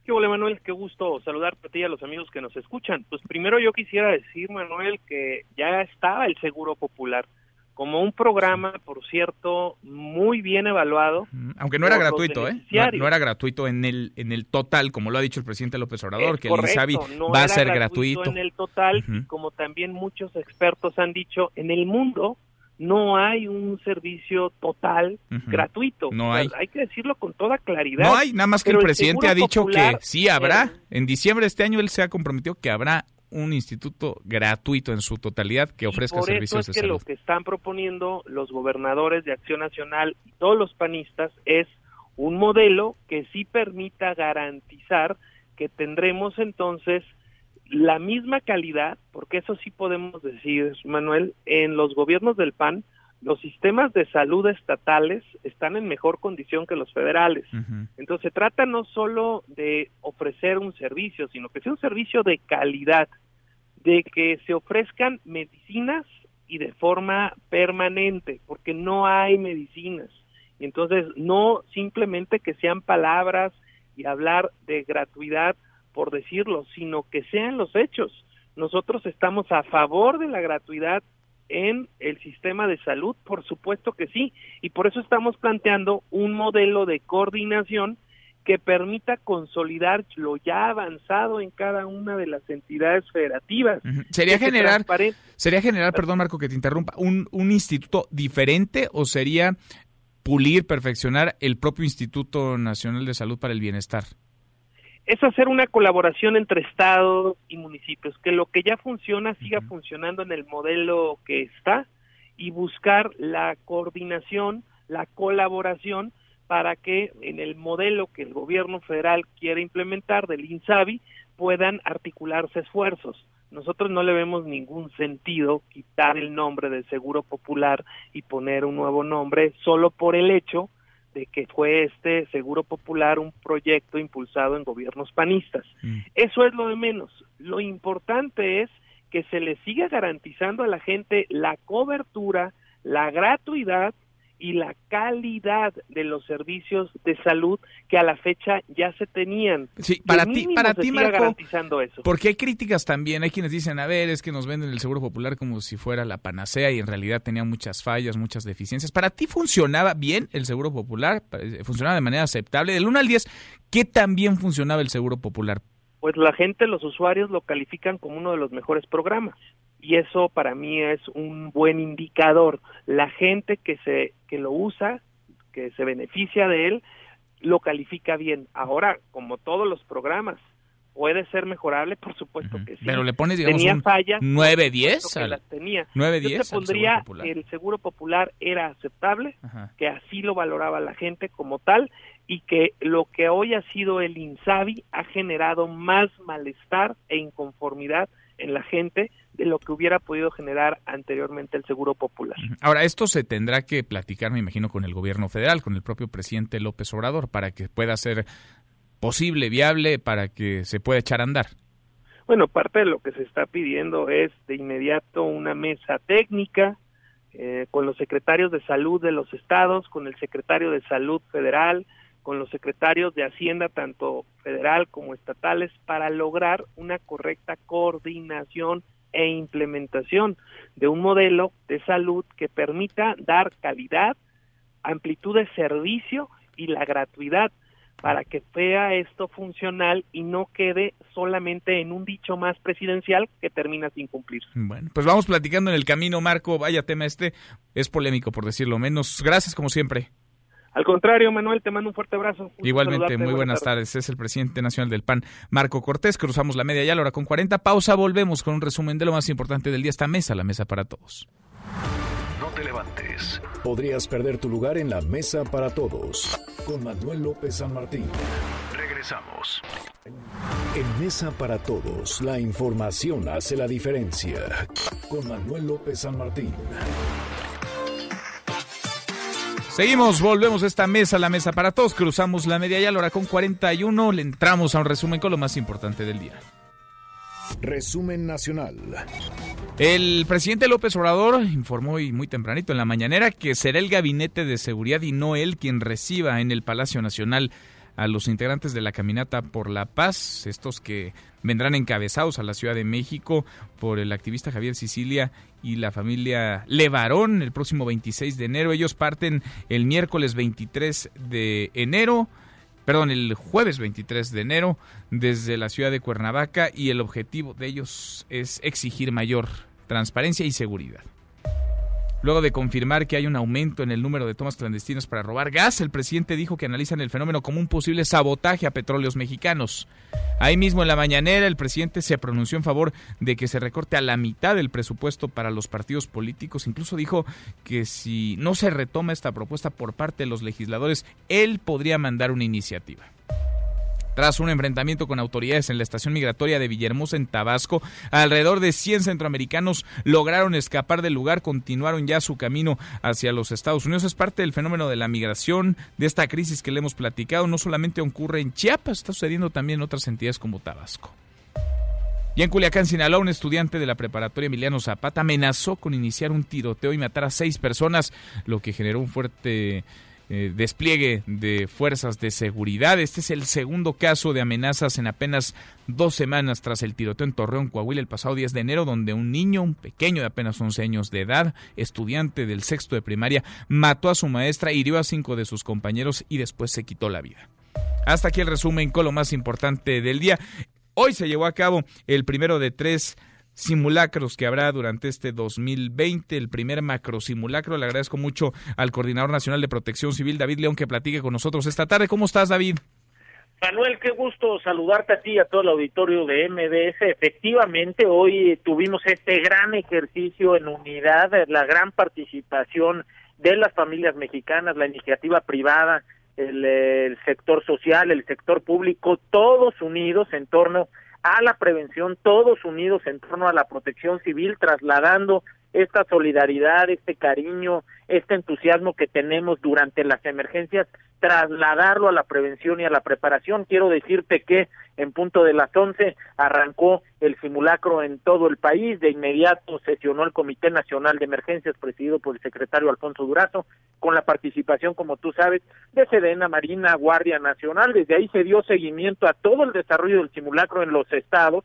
¿Qué hola Manuel? Qué gusto saludarte a ti y a los amigos que nos escuchan. Pues primero yo quisiera decir, Manuel, que ya estaba el Seguro Popular como un programa, por cierto, muy bien evaluado.
Aunque no era gratuito, ¿eh? No, era gratuito en el en el total, como lo ha dicho el presidente López Obrador, que el INSABI va a ser gratuito.
En el total, como también muchos expertos han dicho, en el mundo no hay un servicio total gratuito.
No hay.
hay que decirlo con toda claridad.
No hay, nada más que el presidente ha dicho que sí habrá. en diciembre de este año él se ha comprometido que habrá un instituto gratuito en su totalidad que ofrezca servicios
eso es que lo que están proponiendo los gobernadores de Acción Nacional y todos los panistas es un modelo que sí permita garantizar que tendremos entonces la misma calidad, porque eso sí podemos decir, Manuel, en los gobiernos del PAN, los sistemas de salud estatales están en mejor condición que los federales. Entonces se trata no solo de ofrecer un servicio, sino que sea un servicio de calidad, de que se ofrezcan medicinas y de forma permanente, porque no hay medicinas. Y entonces no simplemente que sean palabras y hablar de gratuidad por decirlo, sino que sean los hechos. Nosotros estamos a favor de la gratuidad en el sistema de salud, por supuesto que sí, y por eso estamos planteando un modelo de coordinación que permita consolidar lo ya avanzado en cada una de las entidades federativas.
Sería generar, sería generar, perdón Marco que te interrumpa, un, un instituto diferente o sería pulir, perfeccionar el propio Instituto Nacional de Salud para el Bienestar
es hacer una colaboración entre Estado y municipios, que lo que ya funciona siga funcionando en el modelo que está y buscar la coordinación, la colaboración para que en el modelo que el gobierno federal quiere implementar del INSABI puedan articularse esfuerzos. Nosotros no le vemos ningún sentido quitar el nombre del Seguro Popular y poner un nuevo nombre solo por el hecho de que fue este Seguro Popular un proyecto impulsado en gobiernos panistas. Mm. Eso es lo de menos. Lo importante es que se le siga garantizando a la gente la cobertura, la gratuidad y la calidad de los servicios de salud que a la fecha ya se tenían.
Sí, para ti, para ti, Marco,
garantizando eso.
porque hay críticas también, hay quienes dicen, a ver, es que nos venden el Seguro Popular como si fuera la panacea y en realidad tenía muchas fallas, muchas deficiencias. ¿Para ti funcionaba bien el Seguro Popular? ¿Funcionaba de manera aceptable? Del 1 al 10, ¿qué tan bien funcionaba el Seguro Popular?
Pues la gente, los usuarios lo califican como uno de los mejores programas y eso para mí es un buen indicador. La gente que se que lo usa, que se beneficia de él, lo califica bien. Ahora, como todos los programas, puede ser mejorable, por supuesto que sí.
Pero le pones digamos
tenía fallas,
9 10
las tenía.
9 10
Yo te pondría el seguro popular era aceptable, que así lo valoraba la gente como tal y que lo que hoy ha sido el INSABI ha generado más malestar e inconformidad en la gente de lo que hubiera podido generar anteriormente el Seguro Popular.
Ahora, esto se tendrá que platicar, me imagino, con el gobierno federal, con el propio presidente López Obrador, para que pueda ser posible, viable, para que se pueda echar a andar.
Bueno, parte de lo que se está pidiendo es de inmediato una mesa técnica eh, con los secretarios de salud de los estados, con el secretario de salud federal, con los secretarios de Hacienda, tanto federal como estatales, para lograr una correcta coordinación e implementación de un modelo de salud que permita dar calidad, amplitud de servicio y la gratuidad, para que sea esto funcional y no quede solamente en un dicho más presidencial que termina sin cumplirse.
Bueno, pues vamos platicando en el camino, Marco. Vaya tema este, es polémico por decirlo menos. Gracias como siempre.
Al contrario, Manuel, te mando un fuerte abrazo.
Igualmente, muy buenas, tardes. Es el presidente nacional del PAN, Marco Cortés. Cruzamos la media ya, la hora con 40. Pausa, volvemos con un resumen de lo más importante del día. Esta mesa, la mesa para todos.
No te levantes. Podrías perder tu lugar en la mesa para todos. Con Manuel López San Martín. Regresamos. En Mesa para Todos, la información hace la diferencia. Con Manuel López San Martín.
Seguimos, volvemos a esta mesa, la mesa para todos. Cruzamos la media ya, la hora con 41. Le entramos a un resumen con lo más importante del día.
Resumen nacional.
El presidente López Obrador informó hoy muy tempranito en la mañanera que será el gabinete de seguridad y no él quien reciba en el Palacio Nacional a los integrantes de la Caminata por la Paz, estos que vendrán encabezados a la Ciudad de México por el activista Javier Sicilia y la familia Levarón el próximo 26 de enero. Ellos parten el miércoles 23 de enero perdón, el jueves 23 de enero desde la ciudad de Cuernavaca y el objetivo de ellos es exigir mayor transparencia y seguridad. Luego de confirmar que hay un aumento en el número de tomas clandestinas para robar gas, el presidente dijo que analizan el fenómeno como un posible sabotaje a petróleos mexicanos. Ahí mismo en la mañanera el presidente se pronunció en favor de que se recorte a la mitad el presupuesto para los partidos políticos. Incluso dijo que si no se retoma esta propuesta por parte de los legisladores, él podría mandar una iniciativa. Tras un enfrentamiento con autoridades en la estación migratoria de Villahermosa en Tabasco, alrededor de 100 centroamericanos lograron escapar del lugar, continuaron ya su camino hacia los Estados Unidos. Es parte del fenómeno de la migración, de esta crisis que le hemos platicado. No solamente ocurre en Chiapas, está sucediendo también en otras entidades como Tabasco. Y en Culiacán, Sinaloa, un estudiante de la preparatoria Emiliano Zapata amenazó con iniciar un tiroteo y matar a seis personas, lo que generó un fuerte eh, despliegue de fuerzas de seguridad. Este es el segundo caso de amenazas en apenas dos semanas tras el tiroteo en Torreón, Coahuila, el pasado 10 de enero, donde un niño, un pequeño de apenas 11 años de edad, estudiante del sexto de primaria, mató a su maestra, hirió a cinco de sus compañeros y después se quitó la vida. Hasta aquí el resumen con lo más importante del día. Hoy se llevó a cabo el primero de tres simulacros que habrá durante este 2020, el primer macro simulacro. Le agradezco mucho al Coordinador Nacional de Protección Civil, David León, que platique con nosotros esta tarde. ¿Cómo estás, David?
Manuel, qué gusto saludarte a ti y a todo el auditorio de MBS. Efectivamente, hoy tuvimos este gran ejercicio en unidad, la gran participación de las familias mexicanas, la iniciativa privada, el, sector social, el sector público, todos unidos en torno a la prevención, todos unidos en torno a la protección civil, trasladando esta solidaridad, este cariño, este entusiasmo que tenemos durante las emergencias, trasladarlo a la prevención y a la preparación. Quiero decirte que en punto de las 11 arrancó el simulacro en todo el país, de inmediato sesionó el Comité Nacional de Emergencias presidido por el secretario Alfonso Durazo, con la participación, como tú sabes, de Sedena, Marina, Guardia Nacional. Desde ahí se dio seguimiento a todo el desarrollo del simulacro en los estados,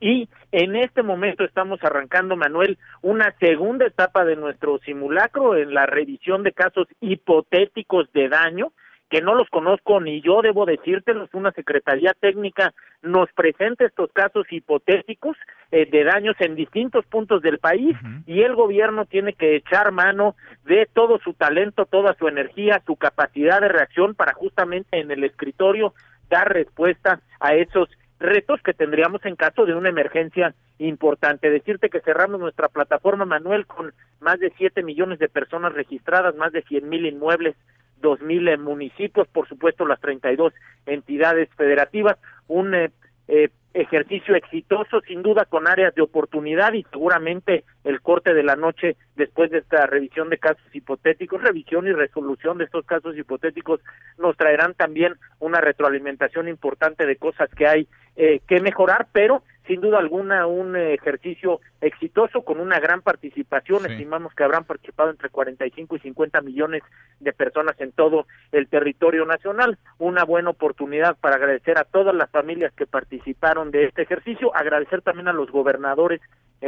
y en este momento estamos arrancando, Manuel, una segunda etapa de nuestro simulacro en la revisión de casos hipotéticos de daño, que no los conozco ni yo debo decírtelos, una secretaría técnica nos presenta estos casos hipotéticos eh, de daños en distintos puntos del país y el gobierno tiene que echar mano de todo su talento, toda su energía, su capacidad de reacción para justamente en el escritorio dar respuesta a esos retos que tendríamos en caso de una emergencia importante. Decirte que cerramos nuestra plataforma, Manuel, con más de 7 millones de personas registradas, más de 100 mil inmuebles, dos mil municipios, por supuesto las 32 entidades federativas, un eh, eh, ejercicio exitoso, sin duda con áreas de oportunidad y seguramente el corte de la noche después de esta revisión de casos hipotéticos, revisión y resolución de estos casos hipotéticos nos traerán también una retroalimentación importante de cosas que hay eh, que mejorar, pero sin duda alguna un ejercicio exitoso con una gran participación. Estimamos que habrán participado entre 45 y 50 millones de personas en todo el territorio nacional. Una buena oportunidad para agradecer a todas las familias que participaron de este ejercicio, agradecer también a los gobernadores,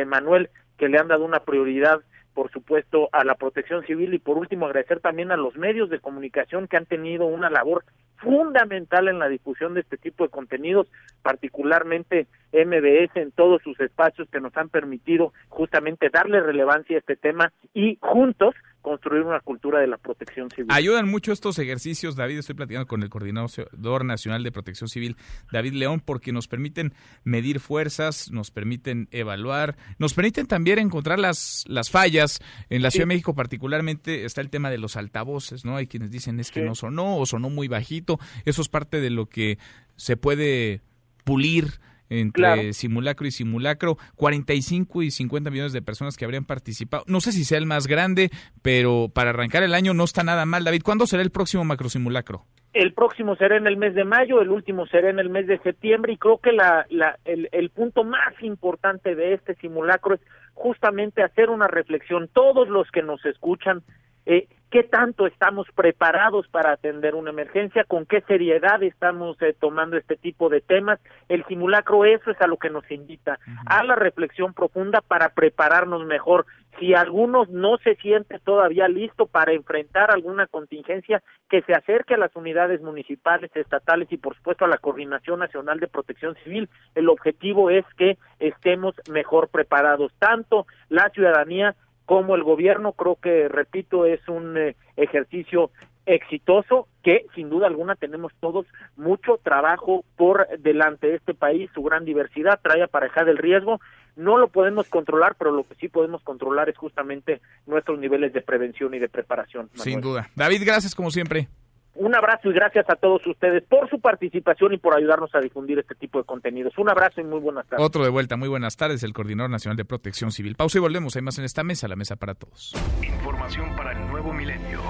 Manuel, que le han dado una prioridad por supuesto, a la protección civil y por último agradecer también a los medios de comunicación que han tenido una labor fundamental en la difusión de este tipo de contenidos, particularmente MBS en todos sus espacios que nos han permitido justamente darle relevancia a este tema y juntos construir una cultura de la protección civil.
Ayudan mucho estos ejercicios, David, estoy platicando con el Coordinador Nacional de Protección Civil, David León, porque nos permiten medir fuerzas, nos permiten evaluar, nos permiten también encontrar las, las fallas. En la Ciudad de México particularmente está el tema de los altavoces, ¿no? Hay quienes dicen es que no sonó o sonó muy bajito. Eso es parte de lo que se puede pulir entre simulacro y simulacro, 45 y 50 millones de personas que habrían participado. No sé si sea el más grande, pero para arrancar el año no está nada mal. David, ¿cuándo será el próximo macro simulacro?
El próximo será en el mes de mayo, el último será en el mes de septiembre y creo que la, la, el, el punto más importante de este simulacro es justamente hacer una reflexión. Todos los que nos escuchan, eh, qué tanto estamos preparados para atender una emergencia, con qué seriedad estamos eh, tomando este tipo de temas. El simulacro eso es a lo que nos invita, a la reflexión profunda para prepararnos mejor. Si alguno no se siente todavía listo para enfrentar alguna contingencia, que se acerque a las unidades municipales, estatales y por supuesto a la Coordinación Nacional de Protección Civil. El objetivo es que estemos mejor preparados, tanto la ciudadanía como el gobierno. Creo que, repito, es un eh, ejercicio exitoso que sin duda alguna tenemos todos mucho trabajo por delante de este país, su gran diversidad trae aparejada el riesgo, no lo podemos controlar, pero lo que sí podemos controlar es justamente nuestros niveles de prevención y de preparación.
Sin duda. David, gracias como siempre.
Un abrazo y gracias a todos ustedes por su participación y por ayudarnos a difundir este tipo de contenidos. Un abrazo y muy buenas tardes.
Otro de vuelta, muy buenas tardes, el Coordinador Nacional de Protección Civil. Pausa y volvemos. Hay más en esta mesa, la mesa para todos.
Información para el nuevo milenio.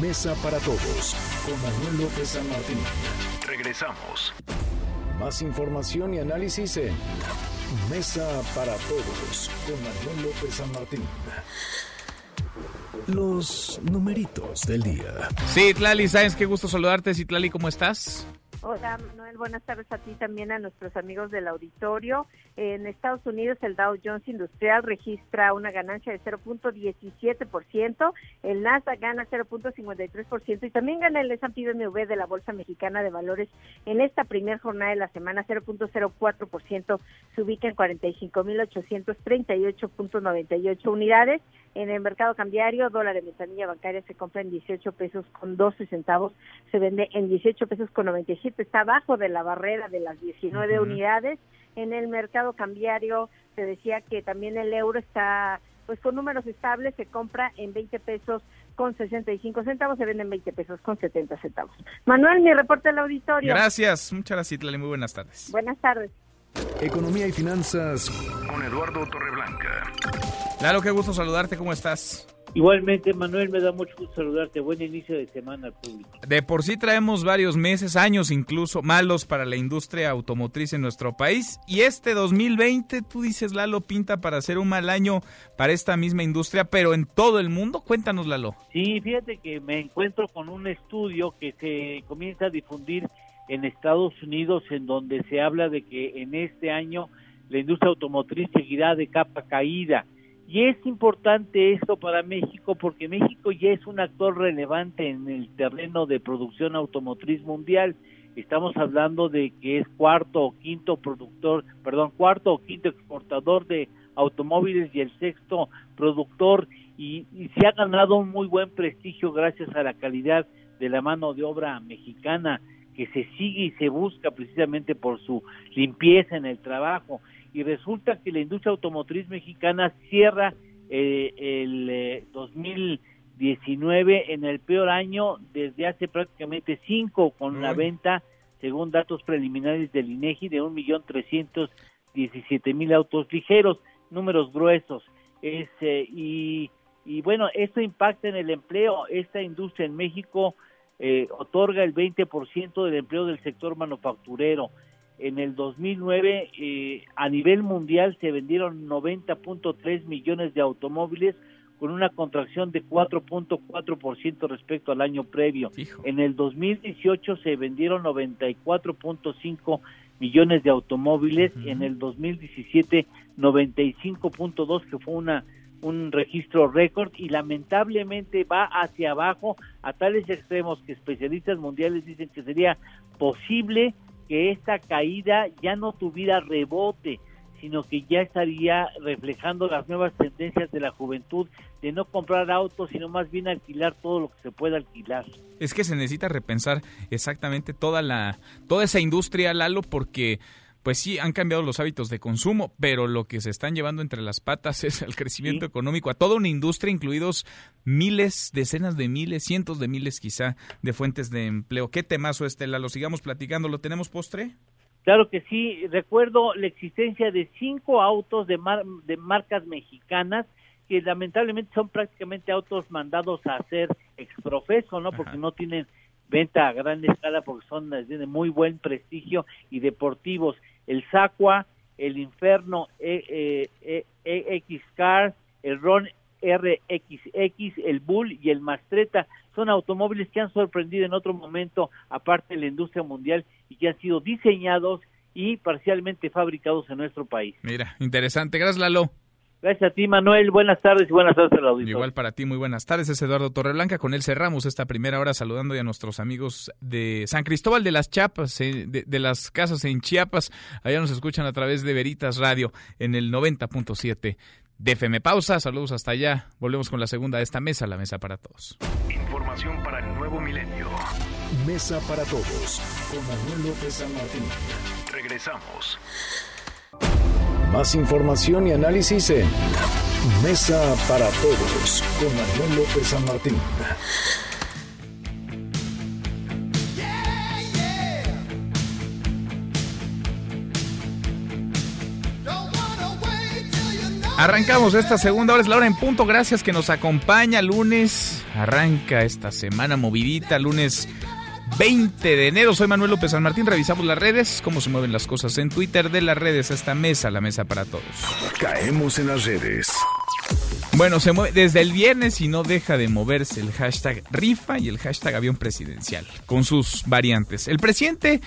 Mesa para todos, con Manuel López San Martín. Regresamos. Más información y análisis en Mesa para todos, con Manuel López San Martín. Los numeritos del día.
Sí, Tlali Sáenz, qué gusto saludarte. Citlali, ¿cómo estás?
Hola Manuel, buenas tardes a ti también a nuestros amigos del auditorio. En Estados Unidos el Dow Jones Industrial registra una ganancia de 0.17%, el Nasdaq gana 0.53% y también gana el S&P BMW de la Bolsa Mexicana de Valores en esta primera jornada de la semana 0.04%, se ubica en 45.838.98 unidades. En el mercado cambiario, dólar de ventanilla bancaria se compra en 18 pesos con 12 centavos, se vende en 18 pesos con 97, está abajo de la barrera de las 19 unidades. En el mercado cambiario se decía que también el euro está pues con números estables, se compra en 20 pesos con 65 centavos, se vende en 20 pesos con 70 centavos. Manuel, mi reporte del auditorio.
Gracias, muchas gracias, Lali, muy buenas tardes.
Buenas tardes.
Economía y finanzas con Eduardo Torreblanca.
Lalo, qué gusto saludarte, ¿cómo estás?
Igualmente, Manuel, me da mucho gusto saludarte. Buen inicio de semana al público.
De por sí traemos varios meses, años incluso, malos para la industria automotriz en nuestro país. Y este 2020, tú dices, Lalo, pinta para ser un mal año para esta misma industria, pero en todo el mundo. Cuéntanos, Lalo.
Sí, fíjate que me encuentro con un estudio que se comienza a difundir en Estados Unidos, en donde se habla de que en este año la industria automotriz seguirá de capa caída. Y es importante esto para México porque México ya es un actor relevante en el terreno de producción automotriz mundial. Estamos hablando de que es cuarto o quinto productor, perdón, cuarto o quinto exportador de automóviles y el sexto productor y, y se ha ganado un muy buen prestigio gracias a la calidad de la mano de obra mexicana que se sigue y se busca precisamente por su limpieza en el trabajo y resulta que la industria automotriz mexicana cierra eh, el 2019 eh, en el peor año desde hace prácticamente cinco con la venta según datos preliminares del INEGI de un millón trescientos diecisiete mil autos ligeros números gruesos. Es eh, y y bueno esto impacta en el empleo. Esta industria en México eh, otorga el 20% del empleo del sector manufacturero. En el 2009, eh, a nivel mundial, se vendieron 90.3 millones de automóviles con una contracción de 4.4% respecto al año previo. En el 2018 se vendieron 94.5 millones de automóviles, en el 2017 95.2 que fue una un registro récord y lamentablemente va hacia abajo a tales extremos que especialistas mundiales dicen que sería posible que esta caída ya no tuviera rebote, sino que ya estaría reflejando las nuevas tendencias de la juventud de no comprar autos, sino más bien alquilar todo lo que se pueda alquilar.
Es que se necesita repensar exactamente toda la toda esa industria, Lalo, porque pues sí, han cambiado los hábitos de consumo, pero lo que se están llevando entre las patas es el crecimiento económico a toda una industria, incluidos miles, decenas de miles, cientos de miles quizá de fuentes de empleo. ¿Qué temazo este, Lo sigamos platicando. ¿Lo tenemos postre?
Claro que sí. Recuerdo la existencia de cinco autos de, de marcas mexicanas que lamentablemente son prácticamente autos mandados a hacer exprofeso, ¿no? Porque no tienen venta a gran escala porque son de muy buen prestigio y deportivos. El Sacua, el Inferno e, e, e, X Car, el Ron RXX, el Bull y el Mastreta son automóviles que han sorprendido en otro momento, aparte de la industria mundial, y que han sido diseñados y parcialmente fabricados en nuestro país.
Mira, interesante. Gracias, Lalo.
Gracias a ti, Manuel. Buenas tardes y buenas tardes al auditorio.
Igual para ti, muy buenas tardes. Es Eduardo Torreblanca. Con él cerramos esta primera hora saludando a nuestros amigos de San Cristóbal de las Chiapas, eh, de, las casas en Chiapas. Allá nos escuchan a través de Veritas Radio en el 90.7 de FM. Pausa, saludos hasta allá. Volvemos con la segunda de esta mesa, la mesa para todos.
Información para el nuevo milenio. Mesa para todos con Manuel López San Martín. Regresamos. Más información y análisis en Mesa para Todos con Manuel López San Martín.
Arrancamos esta segunda hora, es la hora en punto. Gracias que nos acompaña. Lunes arranca esta semana movidita. Lunes 20 de enero. Soy Manuel López San Martín. Revisamos las redes, cómo se mueven las cosas en Twitter de las redes a esta mesa, la mesa para todos.
Caemos en las redes.
Bueno, se mueve desde el viernes y no deja de moverse el hashtag rifa y el hashtag avión presidencial, con sus variantes. El presidente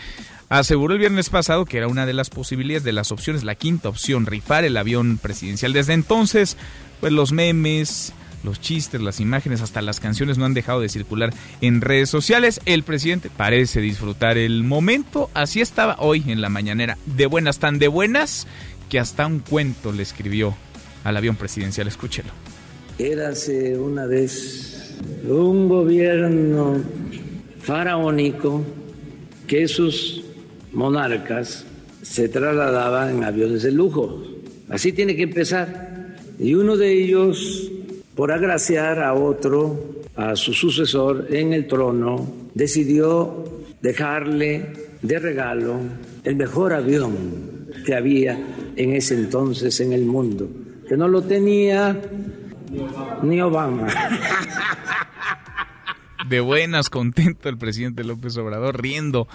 aseguró el viernes pasado que era una de las posibilidades de las opciones, la quinta opción, rifar el avión presidencial. Desde entonces, pues los memes, los chistes, las imágenes, hasta las canciones no han dejado de circular en redes sociales. El presidente parece disfrutar el momento. Así estaba hoy en la mañanera. De buenas, tan de buenas, que hasta un cuento le escribió al avión presidencial. Escúchelo.
Érase una vez un gobierno faraónico que sus monarcas se trasladaban en aviones de lujo. Así tiene que empezar. Y uno de ellos por agraciar a otro, a su sucesor en el trono, decidió dejarle de regalo el mejor avión que había en ese entonces en el mundo, que no lo tenía ni Obama.
De buenas, contento el presidente López Obrador, riendo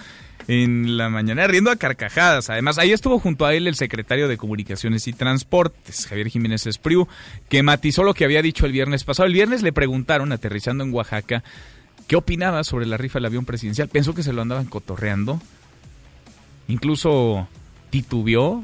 en la mañana, riendo a carcajadas. Además, ahí estuvo junto a él el secretario de Comunicaciones y Transportes, Javier Jiménez Espriu, que matizó lo que había dicho el viernes pasado. El viernes le preguntaron, aterrizando en Oaxaca, qué opinaba sobre la rifa del avión presidencial. Pensó que se lo andaban cotorreando. Incluso titubeó.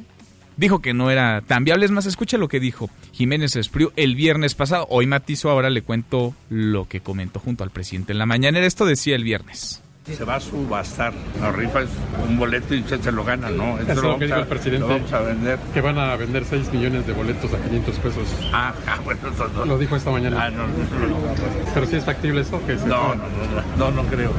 Dijo que no era tan viable. Es más, escucha lo que dijo Jiménez Espriu el viernes pasado. Hoy matizó, ahora le cuento lo que comentó junto al presidente en la mañana. Esto decía el viernes.
Se va a subastar. La rifa es un boleto y usted se lo gana, ¿no?
Eso, es lo, que dijo el presidente.
Lo vamos a vender.
Que van a vender 6 millones de boletos a 500 pesos.
Ah, ah bueno, eso no.
Lo dijo esta mañana.
Ah, no, no, no.
Pero si es factible eso. Que
no, no, no, no, no, creo.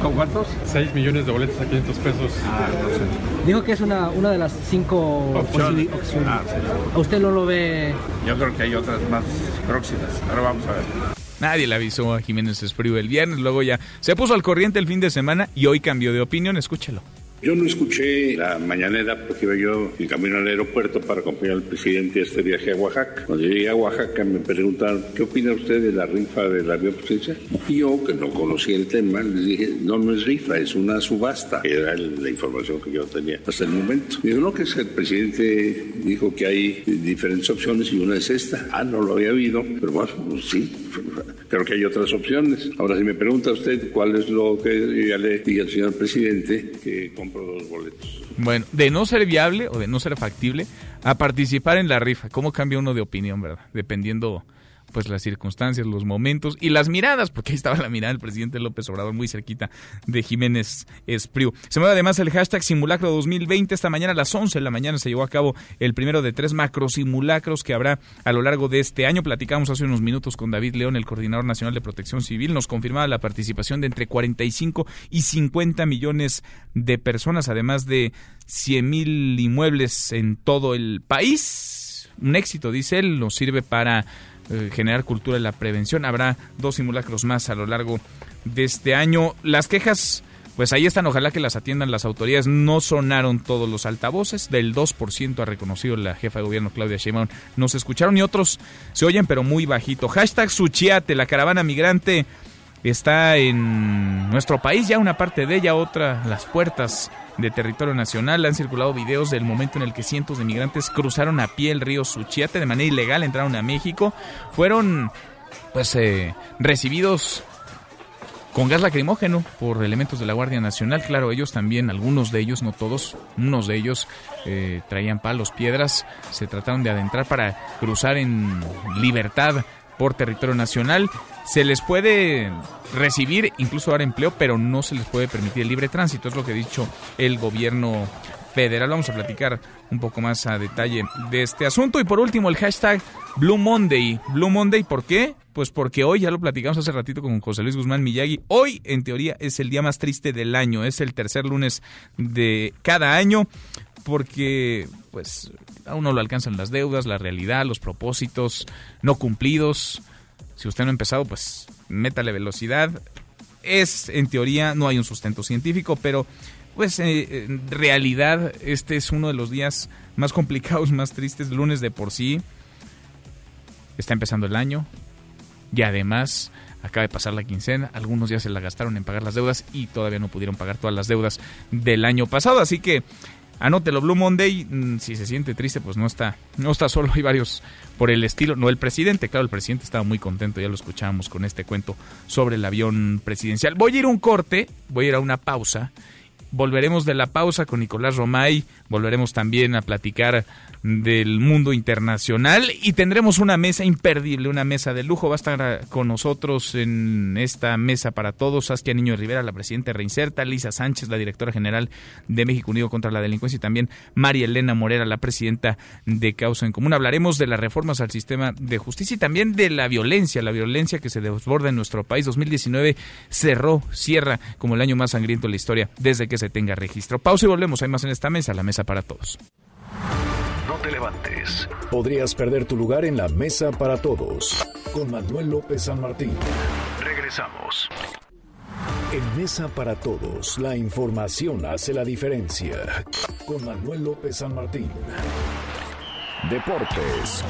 ¿Con cuántos?
6 millones de boletos a 500 pesos.
Ah, no sé.
Dijo que es una, una de las cinco opciones. Ah, sí. ¿A usted no lo ve?
Yo creo que hay otras más próximas. Ahora vamos a ver.
Nadie le avisó a Jiménez Espriu el viernes, luego ya se puso al corriente el fin de semana y hoy cambió de opinión. Escúchelo.
Yo no escuché la mañanera porque iba yo en camino al aeropuerto para acompañar al presidente a este viaje a Oaxaca. Cuando llegué a Oaxaca me preguntaron, ¿qué opina usted de la rifa del avión presidencial? Y yo, que no conocía el tema, les dije, no, no es rifa, es una subasta. Era la información que yo tenía hasta el momento. Me dijo, no, que el presidente dijo que hay diferentes opciones y una es esta. Ah, no lo había oído, pero bueno, pues sí, creo que hay otras opciones. Ahora, si me pregunta usted cuál es lo que ya le dije al señor presidente, que boletos.
Bueno, de no ser viable o de no ser factible, a participar en la rifa. ¿Cómo cambia uno de opinión, verdad? Dependiendo pues las circunstancias, los momentos y las miradas, porque ahí estaba la mirada del presidente López Obrador muy cerquita de Jiménez Espriu. Se mueve además el hashtag simulacro 2020. Esta mañana a las 11 de la mañana se llevó a cabo el primero de tres macro simulacros que habrá a lo largo de este año. Platicamos hace unos minutos con David León, el coordinador nacional de protección civil. Nos confirmaba la participación de entre 45 y 50 millones de personas, además de 100 mil inmuebles en todo el país. Un éxito, dice él, nos sirve para eh, generar cultura de la prevención. Habrá dos simulacros más a lo largo de este año. Las quejas, pues ahí están, ojalá que las atiendan las autoridades. No sonaron todos los altavoces, del 2% ha reconocido la jefa de gobierno Claudia Sheinbaum. Nos escucharon y otros se oyen, pero muy bajito. Hashtag Suchiate, la caravana migrante está en nuestro país, ya una parte de ella, otra las puertas de territorio nacional. Han circulado videos del momento en el que cientos de migrantes cruzaron a pie el río Suchiate de manera ilegal, entraron a México. Fueron pues eh, recibidos con gas lacrimógeno por elementos de la Guardia Nacional. Claro, ellos también, algunos de ellos, no todos, unos de ellos eh, traían palos, piedras, se trataron de adentrar para cruzar en libertad por territorio nacional. Se les puede recibir, incluso dar empleo, pero no se les puede permitir el libre tránsito, es lo que ha dicho el gobierno federal. Vamos a platicar un poco más a detalle de este asunto. Y por último, el hashtag Blue Monday. Blue Monday, ¿por qué? Pues porque hoy, ya lo platicamos hace ratito con José Luis Guzmán Miyagi, hoy en teoría es el día más triste del año, es el tercer lunes de cada año, porque pues a uno lo alcanzan las deudas, la realidad, los propósitos no cumplidos. Si usted no ha empezado, pues métale velocidad. Es, en teoría, no hay un sustento científico, pero pues eh, en realidad este es uno de los días más complicados, más tristes, lunes de por sí. Está empezando el año y además acaba de pasar la quincena, algunos ya se la gastaron en pagar las deudas y todavía no pudieron pagar todas las deudas del año pasado, así que Anótelo, Blue Monday, mm, si se siente triste, pues no está, no está solo, hay varios por el estilo, no el presidente, claro, el presidente estaba muy contento, ya lo escuchábamos con este cuento sobre el avión presidencial. Voy a ir a un corte, voy a ir a una pausa, volveremos de la pausa con Nicolás Romay, volveremos también a platicar del mundo internacional y tendremos una mesa imperdible, una mesa de lujo. Va a estar con nosotros en esta mesa para todos Saskia Niño Rivera, la presidenta de Reinserta, Lisa Sánchez, la directora general de México Unido contra la Delincuencia y también María Elena Morera, la presidenta de Causa en Común. Hablaremos de las reformas al sistema de justicia y también de la violencia, la violencia que se desborda en nuestro país. 2019 cerró, cierra como el año más sangriento de la historia desde que se tenga registro. Pausa y volvemos. Hay más en esta mesa, la mesa para todos
te levantes. Podrías perder tu lugar en la mesa para todos. Con Manuel López San Martín. Regresamos. En Mesa para Todos, la información hace la diferencia. Con Manuel López San Martín. Deportes.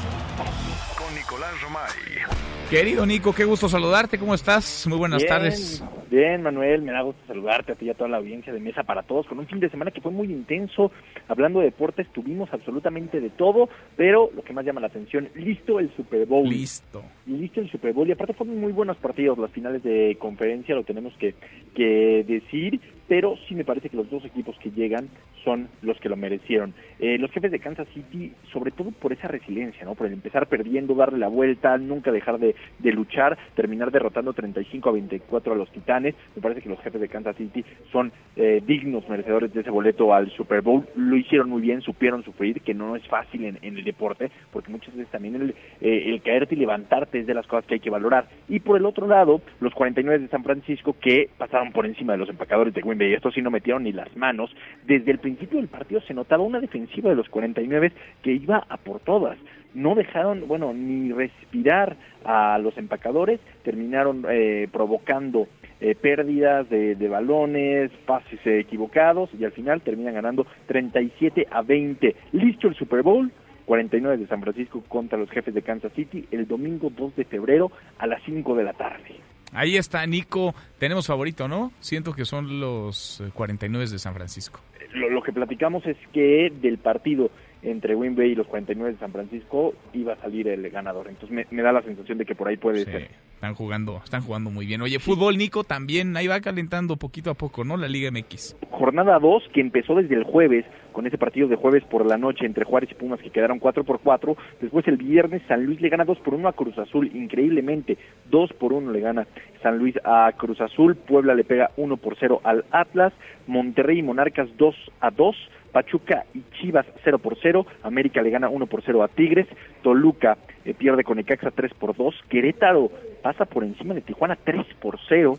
Con Nicolás Romay. Querido Nico, qué gusto saludarte. ¿Cómo estás? Muy buenas tardes.
Bien, Manuel, me da gusto saludarte a ti y a toda la audiencia de Mesa para Todos con un fin de semana que fue muy intenso. Hablando de deportes, tuvimos absolutamente de todo, pero lo que más llama la atención, listo el Super Bowl.
Listo.
Listo el Super Bowl. Y aparte fueron muy buenos partidos, las finales de conferencia, lo tenemos que, que decir, pero sí me parece que los dos equipos que llegan son los que lo merecieron. Eh, los jefes de Kansas City, sobre todo por esa resiliencia, ¿no? Por el empezar perdiendo, darle la vuelta, nunca dejar de, de luchar, terminar derrotando 35 a 24 a los Titanes me parece que los jefes de Kansas City son eh, dignos merecedores de ese boleto al Super Bowl. Lo hicieron muy bien, supieron sufrir, que no es fácil en, el deporte, porque muchas veces también el, eh, el caerte y levantarte es de las cosas que hay que valorar. Y por el otro lado, los 49 de San Francisco que pasaron por encima de los empacadores de Green Bay. Estos sí no metieron ni las manos. Desde el principio del partido se notaba una defensiva de los 49 que iba a por todas no dejaron, bueno, ni respirar a los empacadores, terminaron eh, provocando eh, pérdidas de, balones, pases equivocados y al final terminan ganando 37 a 20. Listo el Super Bowl, 49 de San Francisco contra los jefes de Kansas City el domingo 2 de febrero a las 5 de la tarde.
Ahí está, Nico. Tenemos favorito, ¿no? Siento que son los 49 de San Francisco.
Lo, lo que platicamos es que del partido entre Green Bay y los 49 de San Francisco iba a salir el ganador. Entonces me, da la sensación de que por ahí puede ser.
Están jugando, están jugando muy bien. Oye, fútbol, Nico, también ahí va calentando poquito a poco, ¿no? La Liga MX.
Jornada 2 que empezó desde el jueves con ese partido de jueves por la noche entre Juárez y Pumas que quedaron 4 por 4. Después el viernes San Luis le gana 2 por 1 a Cruz Azul, increíblemente 2 por 1 le gana San Luis a Cruz Azul, Puebla le pega 1 por 0 al Atlas, Monterrey y Monarcas 2 a 2. Pachuca y Chivas 0 por 0, América le gana 1 por 0 a Tigres, Toluca eh, pierde con Necaxa 3 por 2, Querétaro pasa por encima de Tijuana 3 por 0,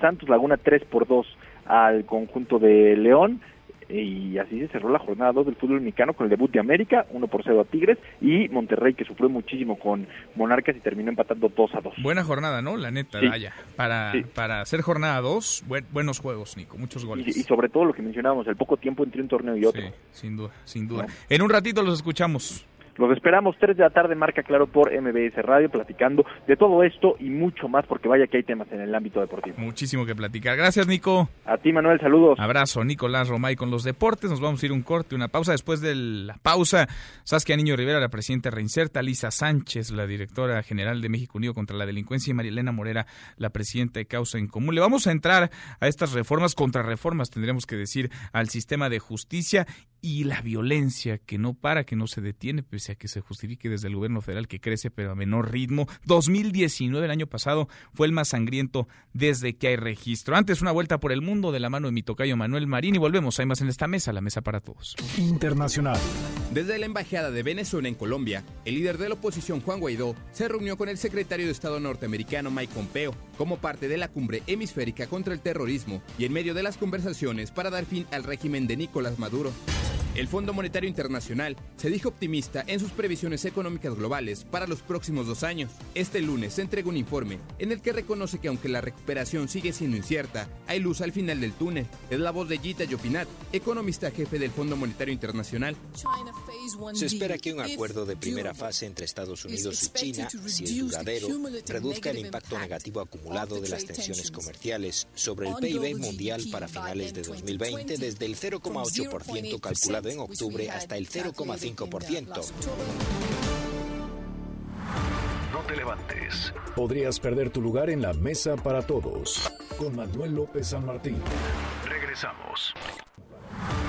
Santos Laguna 3 por 2 al conjunto de León, y así se cerró la jornada 2 del fútbol mexicano con el debut de América, 1 por 0 a Tigres, y Monterrey que sufrió muchísimo con Monarcas y terminó empatando 2 a 2.
Buena jornada, ¿no? La neta,
Sí.
vaya. Para,
Sí.
para hacer jornada 2, buenos juegos, Nico, muchos goles.
Y, y sobre todo lo que mencionábamos, el poco tiempo entre un torneo y otro.
Sí, sin duda, sin duda. En un ratito los escuchamos.
Los esperamos 3 de la tarde, marca claro por MBS Radio, platicando de todo esto y mucho más, porque vaya que hay temas en el ámbito deportivo.
Muchísimo que platicar. Gracias, Nico.
A ti, Manuel, saludos.
Abrazo, Nicolás Romay con los deportes. Nos vamos a ir un corte, una pausa. Después de la pausa, Saskia Niño Rivera, la presidenta de Reinserta, Lisa Sánchez, la directora general de México Unido contra la Delincuencia, y Marilena Morera, la presidenta de Causa en Común. Le vamos a entrar a estas reformas, contrarreformas, tendríamos que decir, al sistema de justicia y la violencia que no para, que no se detiene, pese a que se justifique desde el gobierno federal que crece pero a menor ritmo. 2019, el año pasado, fue el más sangriento desde que hay registro. Antes, una vuelta por el mundo de la mano de mi tocayo Manuel Marín y volvemos. Hay más en esta mesa, la mesa para todos.
Internacional.
Desde la Embajada de Venezuela en Colombia, el líder de la oposición Juan Guaidó se reunió con el secretario de Estado norteamericano Mike Pompeo como parte de la cumbre hemisférica contra el terrorismo y en medio de las conversaciones para dar fin al régimen de Nicolás Maduro. El Fondo Monetario Internacional se dijo optimista en sus previsiones económicas globales para los próximos dos años. Este lunes se entregó un informe en el que reconoce que aunque la recuperación sigue siendo incierta, hay luz al final del túnel. Es la voz de Gita Yopinat, economista jefe del Fondo Monetario Internacional.
Se espera que un acuerdo de primera fase entre Estados Unidos y China, si es duradero, reduzca el impacto negativo acumulado de las tensiones comerciales sobre el PIB mundial para finales de 2020 desde el 0,8% calculado en octubre hasta el 0,5%.
No te levantes. Podrías perder tu lugar en la mesa para todos. Con Manuel López San Martín. Regresamos.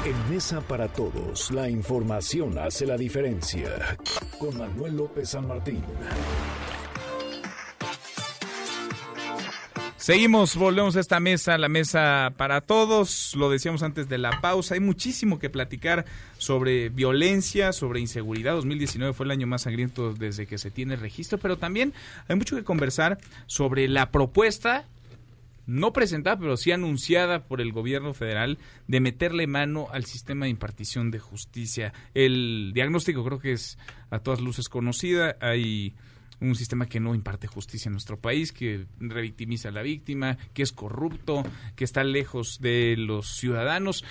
En Mesa para Todos, la información hace la diferencia. Con Manuel López San Martín.
Seguimos, volvemos a esta mesa, la mesa para todos. Lo decíamos antes de la pausa. Hay muchísimo que platicar sobre violencia, sobre inseguridad. 2019 fue el año más sangriento desde que se tiene registro, pero también hay mucho que conversar sobre la propuesta no presentada, pero sí anunciada por el gobierno federal de meterle mano al sistema de impartición de justicia. El diagnóstico creo que es a todas luces conocida. Hay un sistema que no imparte justicia en nuestro país, que revictimiza a la víctima, que es corrupto, que está lejos de los ciudadanos,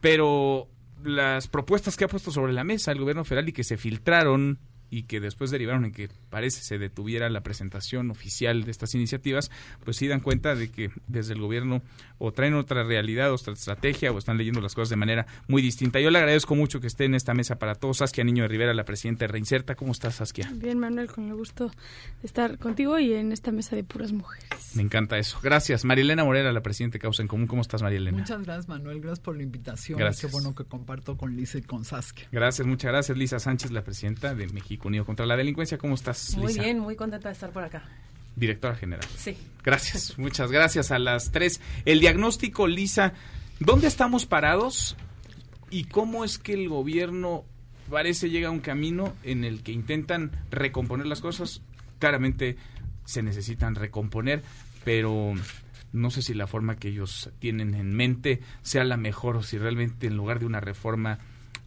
pero las propuestas que ha puesto sobre la mesa el gobierno federal y que se filtraron y que después derivaron en que parece se detuviera la presentación oficial de estas iniciativas, pues sí dan cuenta de que desde el gobierno o traen otra realidad, otra estrategia, o están leyendo las cosas de manera muy distinta. Yo le agradezco mucho que esté en esta mesa para todos. Saskia Niño de Rivera, la presidenta de Reinserta. ¿Cómo estás, Saskia?
Bien, Manuel, con el gusto de estar contigo y en esta mesa de puras mujeres.
Me encanta eso. Gracias. Marilena Morera, la presidenta de Causa en Común. ¿Cómo estás, Marilena?
Muchas gracias, Manuel. Gracias por la invitación.
Gracias.
Qué bueno que comparto con Lisa y con Saskia.
Gracias, muchas gracias. Lisa Sánchez, la presidenta de México Unido contra la Delincuencia. ¿Cómo estás,
Muy
Lisa?
bien, muy contenta de estar por acá.
Directora general.
Sí.
Gracias, muchas gracias a las tres. El diagnóstico, Lisa, ¿dónde estamos parados y cómo es que el gobierno parece llega a un camino en el que intentan recomponer las cosas? Claramente se necesitan recomponer, pero no sé si la forma que ellos tienen en mente sea la mejor o si realmente en lugar de una reforma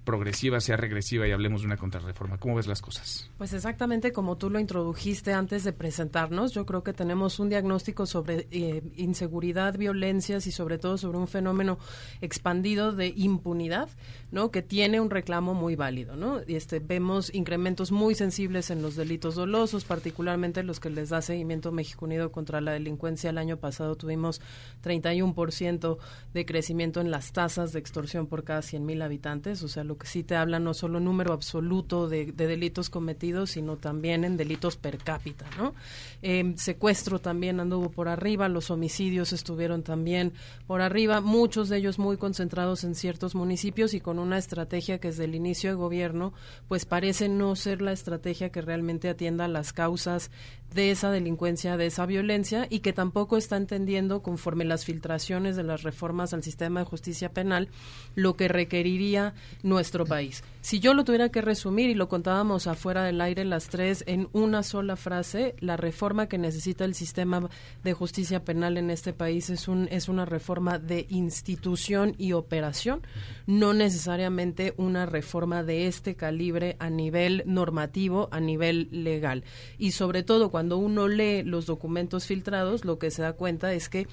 progresiva sea regresiva y hablemos de una contrarreforma. ¿Cómo ves las cosas?
Pues exactamente como tú lo introdujiste antes de presentarnos, yo creo que tenemos un diagnóstico sobre eh, inseguridad, violencias y sobre todo sobre un fenómeno expandido de impunidad, ¿no? Que tiene un reclamo muy válido, ¿no? Y este vemos incrementos muy sensibles en los delitos dolosos, particularmente los que les da seguimiento México Unido contra la delincuencia. El año pasado tuvimos 31% de crecimiento en las tasas de extorsión por cada 100.000 habitantes, o sea, lo que sí te habla no solo número absoluto de, delitos cometidos, sino también en delitos per cápita, ¿no? Em, secuestro también anduvo por arriba, los homicidios estuvieron también por arriba, muchos de ellos muy concentrados en ciertos municipios y con una estrategia que desde el inicio de gobierno, pues parece no ser la estrategia que realmente atienda las causas de esa delincuencia, de esa violencia y que tampoco está entendiendo conforme las filtraciones de las reformas al sistema de justicia penal lo que requeriría nuestro país. Si yo lo tuviera que resumir y lo contábamos afuera del aire las tres en una sola frase, la reforma que necesita el sistema de justicia penal en este país es un es una reforma de institución y operación, no necesariamente una reforma de este calibre a nivel normativo, a nivel legal. Y sobre todo cuando uno lee los documentos filtrados, lo que se da cuenta es que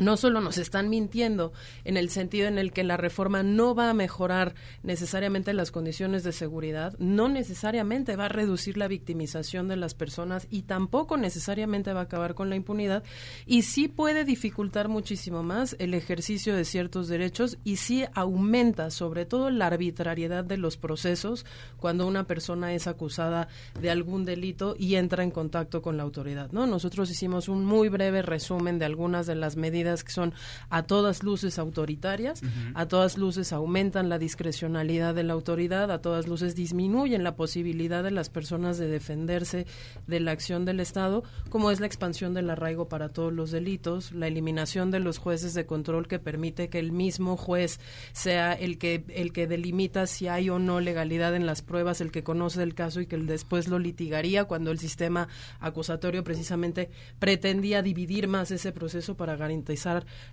no solo nos están mintiendo en el sentido en el que la reforma no va a mejorar necesariamente las condiciones de seguridad, no necesariamente va a reducir la victimización de las personas y tampoco necesariamente va a acabar con la impunidad y sí puede dificultar muchísimo más el ejercicio de ciertos derechos y sí aumenta sobre todo la arbitrariedad de los procesos cuando una persona es acusada de algún delito y entra en contacto con la autoridad, ¿no? Nosotros hicimos un muy breve resumen de algunas de las medidas que son a todas luces autoritarias, a todas luces aumentan la discrecionalidad de la autoridad, a todas luces disminuyen la posibilidad de las personas de defenderse de la acción del Estado, como es la expansión del arraigo para todos los delitos, la eliminación de los jueces de control que permite que el mismo juez sea el que el que delimita si hay o no legalidad en las pruebas, el que conoce el caso y que después lo litigaría cuando el sistema acusatorio precisamente pretendía dividir más ese proceso para garantizar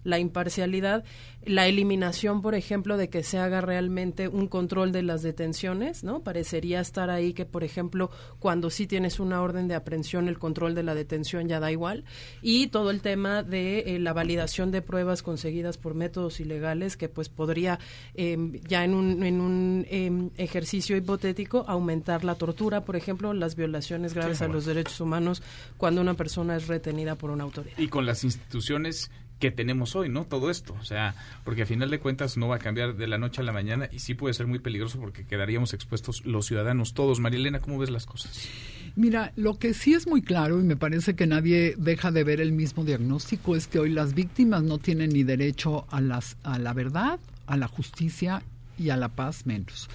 la imparcialidad, la eliminación, por ejemplo, de que se haga realmente un control de las detenciones, ¿no? Parecería estar ahí que, por ejemplo, cuando sí tienes una orden de aprehensión, el control de la detención ya da igual, y todo el tema de eh, la validación de pruebas conseguidas por métodos ilegales, que pues podría em, ya en un, en un em, ejercicio hipotético aumentar la tortura, por ejemplo, las violaciones graves a los derechos humanos cuando una persona es retenida por una autoridad.
Y con las instituciones que tenemos hoy, ¿no? Todo esto, o sea, porque a final de cuentas no va a cambiar de la noche a la mañana y sí puede ser muy peligroso porque quedaríamos expuestos los ciudadanos todos. Marilena, ¿cómo ves las cosas?
Mira, lo que sí es muy claro y me parece que nadie deja de ver el mismo diagnóstico es que hoy las víctimas no tienen ni derecho a las a la verdad, a la justicia y a la paz menos.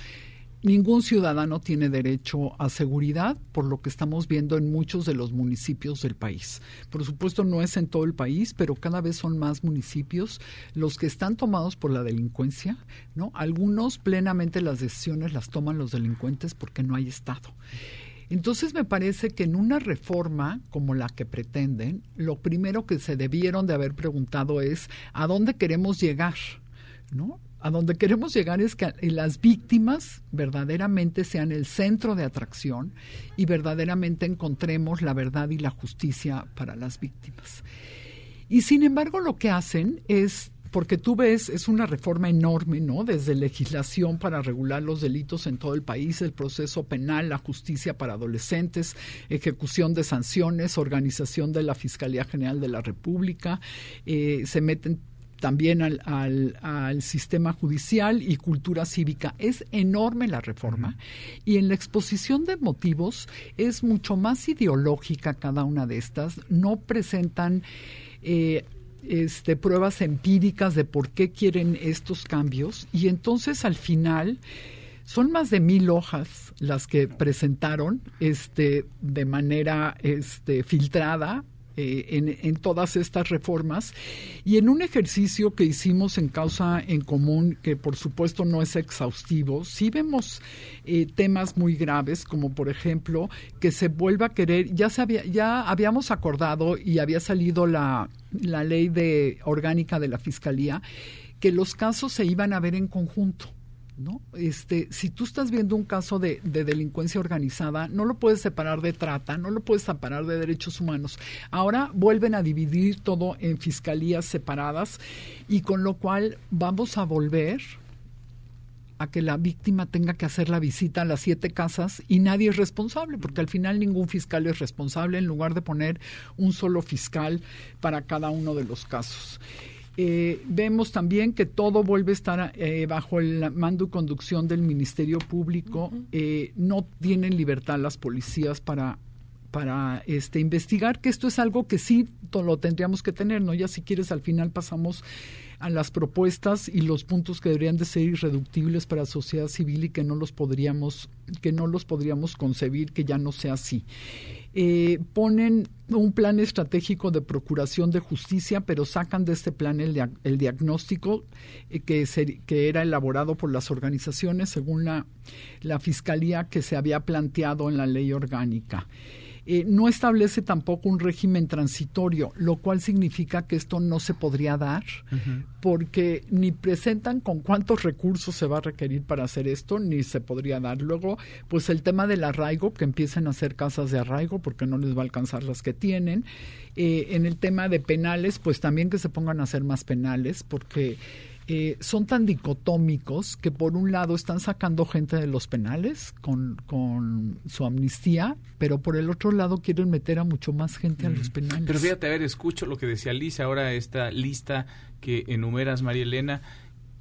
Ningún ciudadano tiene derecho a seguridad, por lo que estamos viendo en muchos de los municipios del país. Por supuesto, no es en todo el país, pero cada vez son más municipios los que están tomados por la delincuencia, ¿no? Algunos plenamente las decisiones las toman los delincuentes porque no hay Estado. Entonces me parece que en una reforma como la que pretenden, lo primero que se debieron de haber preguntado es ¿a dónde queremos llegar? ¿No? A donde queremos llegar es que las víctimas verdaderamente sean el centro de atracción y verdaderamente encontremos la verdad y la justicia para las víctimas. Y sin embargo lo que hacen es porque tú ves, es una reforma enorme, ¿no? Desde legislación para regular los delitos en todo el país, el proceso penal, la justicia para adolescentes, ejecución de sanciones, organización de la Fiscalía General de la República, eh, se meten también al, al, sistema judicial y cultura cívica. Es enorme la reforma y en la exposición de motivos es mucho más ideológica cada una de estas. No presentan eh, este, pruebas empíricas de por qué quieren estos cambios y entonces al final son más de mil hojas las que presentaron este, de manera este, filtrada eh, en, todas estas reformas. Y en un ejercicio que hicimos en causa en común que por supuesto no es exhaustivo sí vemos eh, temas muy graves como por ejemplo que se vuelva a querer ya se había ya habíamos acordado y había salido la, la ley de orgánica de la fiscalía que los casos se iban a ver en conjunto ¿no? Este, si tú estás viendo un caso de, delincuencia organizada, no lo puedes separar de trata, no lo puedes separar de derechos humanos. Ahora vuelven a dividir todo en fiscalías separadas y con lo cual vamos a volver a que la víctima tenga que hacer la visita a las siete casas y nadie es responsable, porque al final ningún fiscal es responsable en lugar de poner un solo fiscal para cada uno de los casos. Eh, vemos también que todo vuelve a estar eh, bajo el mando y conducción del Ministerio Público. Eh, no tienen libertad las policías para para este investigar que esto es algo que sí lo tendríamos que tener, ¿no? Ya si quieres al final pasamos a las propuestas y los puntos que deberían de ser irreductibles para la sociedad civil y que no los podríamos que no los podríamos concebir que ya no sea así. Eh, ponen un plan estratégico de procuración de justicia, pero sacan de este plan el, el diagnóstico eh, que, que era elaborado por las organizaciones según la, la fiscalía que se había planteado en la ley orgánica. Eh, no establece tampoco un régimen transitorio, lo cual significa que esto no se podría dar porque ni presentan con cuántos recursos se va a requerir para hacer esto, ni se podría dar. Luego, pues el tema del arraigo, que empiecen a hacer casas de arraigo porque no les va a alcanzar las que tienen. Eh, en el tema de penales, pues también que se pongan a hacer más penales porque eh, son tan dicotómicos que por un lado están sacando gente de los penales con, con su amnistía, pero por el otro lado quieren meter a mucho más gente a los penales.
Pero fíjate, a ver, escucho lo que decía Lisa, ahora esta lista que enumeras, María Elena,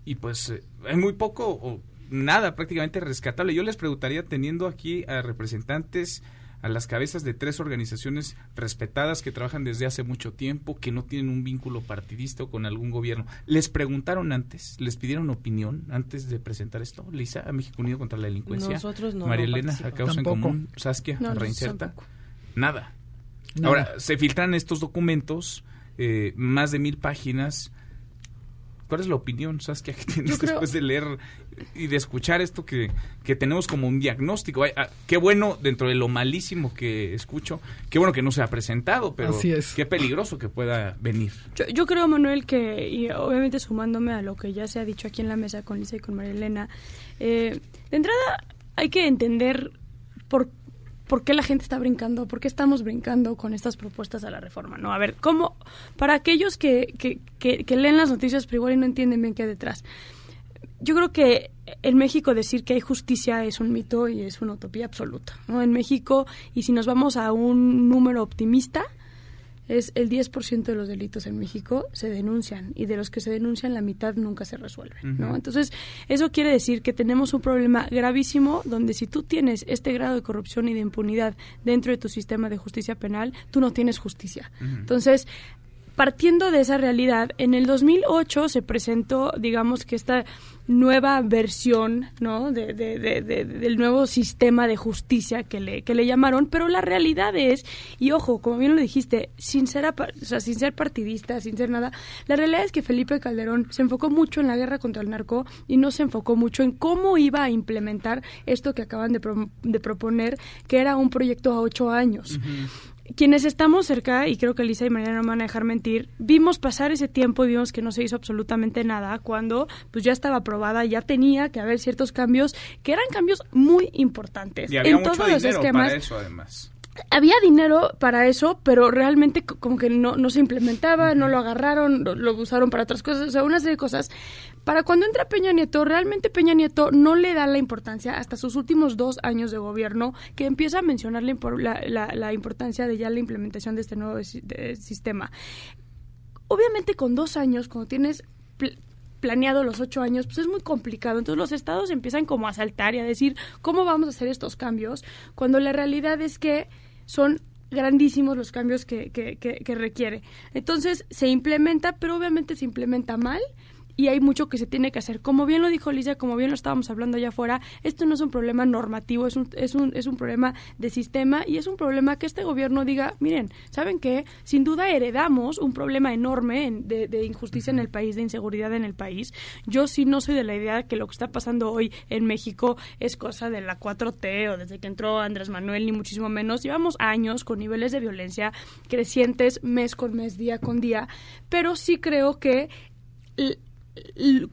y pues eh, hay muy poco o nada prácticamente rescatable. Yo les preguntaría, teniendo aquí a representantes a las cabezas de tres organizaciones respetadas que trabajan desde hace mucho tiempo, que no tienen un vínculo partidista o con algún gobierno. ¿Les preguntaron antes? ¿Les pidieron opinión antes de presentar esto? Lisa, a México Unido contra la Delincuencia.
Nosotros no.
María Elena, a Causa en Común. Saskia, Reinserta. Nada. Ahora, se filtran estos documentos, eh, más de mil páginas, ¿Cuál es la opinión, Saskia, que tienes después de leer y de escuchar esto que, que tenemos como un diagnóstico? Ah, qué bueno, dentro de lo malísimo que escucho, qué bueno que no se ha presentado, pero qué peligroso que pueda venir.
Yo, creo, Manuel, que, y obviamente sumándome a lo que ya se ha dicho aquí en la mesa con Lisa y con María Elena, eh, de entrada hay que entender por qué por qué la gente está brincando, por qué estamos brincando con estas propuestas a la reforma, ¿no? A ver, ¿cómo, para aquellos que, que, que, leen las noticias pero igual y no entienden bien qué hay detrás, yo creo que en México decir que hay justicia es un mito y es una utopía absoluta, ¿no? En México, y si nos vamos a un número optimista, es el 10% de los delitos en México se denuncian y de los que se denuncian la mitad nunca se resuelven, ¿no? Entonces, eso quiere decir que tenemos un problema gravísimo donde si tú tienes este grado de corrupción y de impunidad dentro de tu sistema de justicia penal, tú no tienes justicia. Entonces, partiendo de esa realidad, en el 2008 se presentó, digamos que esta nueva versión, ¿no? De, del nuevo sistema de justicia que le, que le llamaron, pero la realidad es, y ojo, como bien lo dijiste, sin ser, o sea, sin ser partidista, sin ser nada, la realidad es que Felipe Calderón se enfocó mucho en la guerra contra el narco y no se enfocó mucho en cómo iba a implementar esto que acaban de, de proponer, que era un proyecto a ocho años quienes estamos cerca, y creo que Lisa y Mariana no me van a dejar mentir, vimos pasar ese tiempo y vimos que no se hizo absolutamente nada cuando pues ya estaba aprobada, ya tenía que haber ciertos cambios que eran cambios muy importantes.
Y había en todos los esquemas. Para eso, además
había dinero para eso, pero realmente como que no, no se implementaba, no lo agarraron, lo, usaron para otras cosas, o sea, una serie de cosas. Para cuando entra Peña Nieto, realmente Peña Nieto no le da la importancia hasta sus últimos dos años de gobierno, que empieza a mencionar la, importancia de ya la implementación de este nuevo sistema. Obviamente con dos años, cuando tienes planeado los ocho años, pues es muy complicado. Entonces los estados empiezan como a saltar y a decir, ¿cómo vamos a hacer estos cambios? Cuando la realidad es que son grandísimos los cambios que, requiere. Entonces se implementa, pero obviamente se implementa mal y hay mucho que se tiene que hacer. Como bien lo dijo Lisa, como bien lo estábamos hablando allá afuera, esto no es un problema normativo, es un, es un, es un problema de sistema y es un problema que este gobierno diga, miren, ¿saben qué? Sin duda heredamos un problema enorme de, injusticia en el país, de inseguridad en el país. Yo sí no soy de la idea que lo que está pasando hoy en México es cosa de la 4T o desde que entró Andrés Manuel, ni muchísimo menos. Llevamos años con niveles de violencia crecientes mes con mes, día con día, pero sí creo que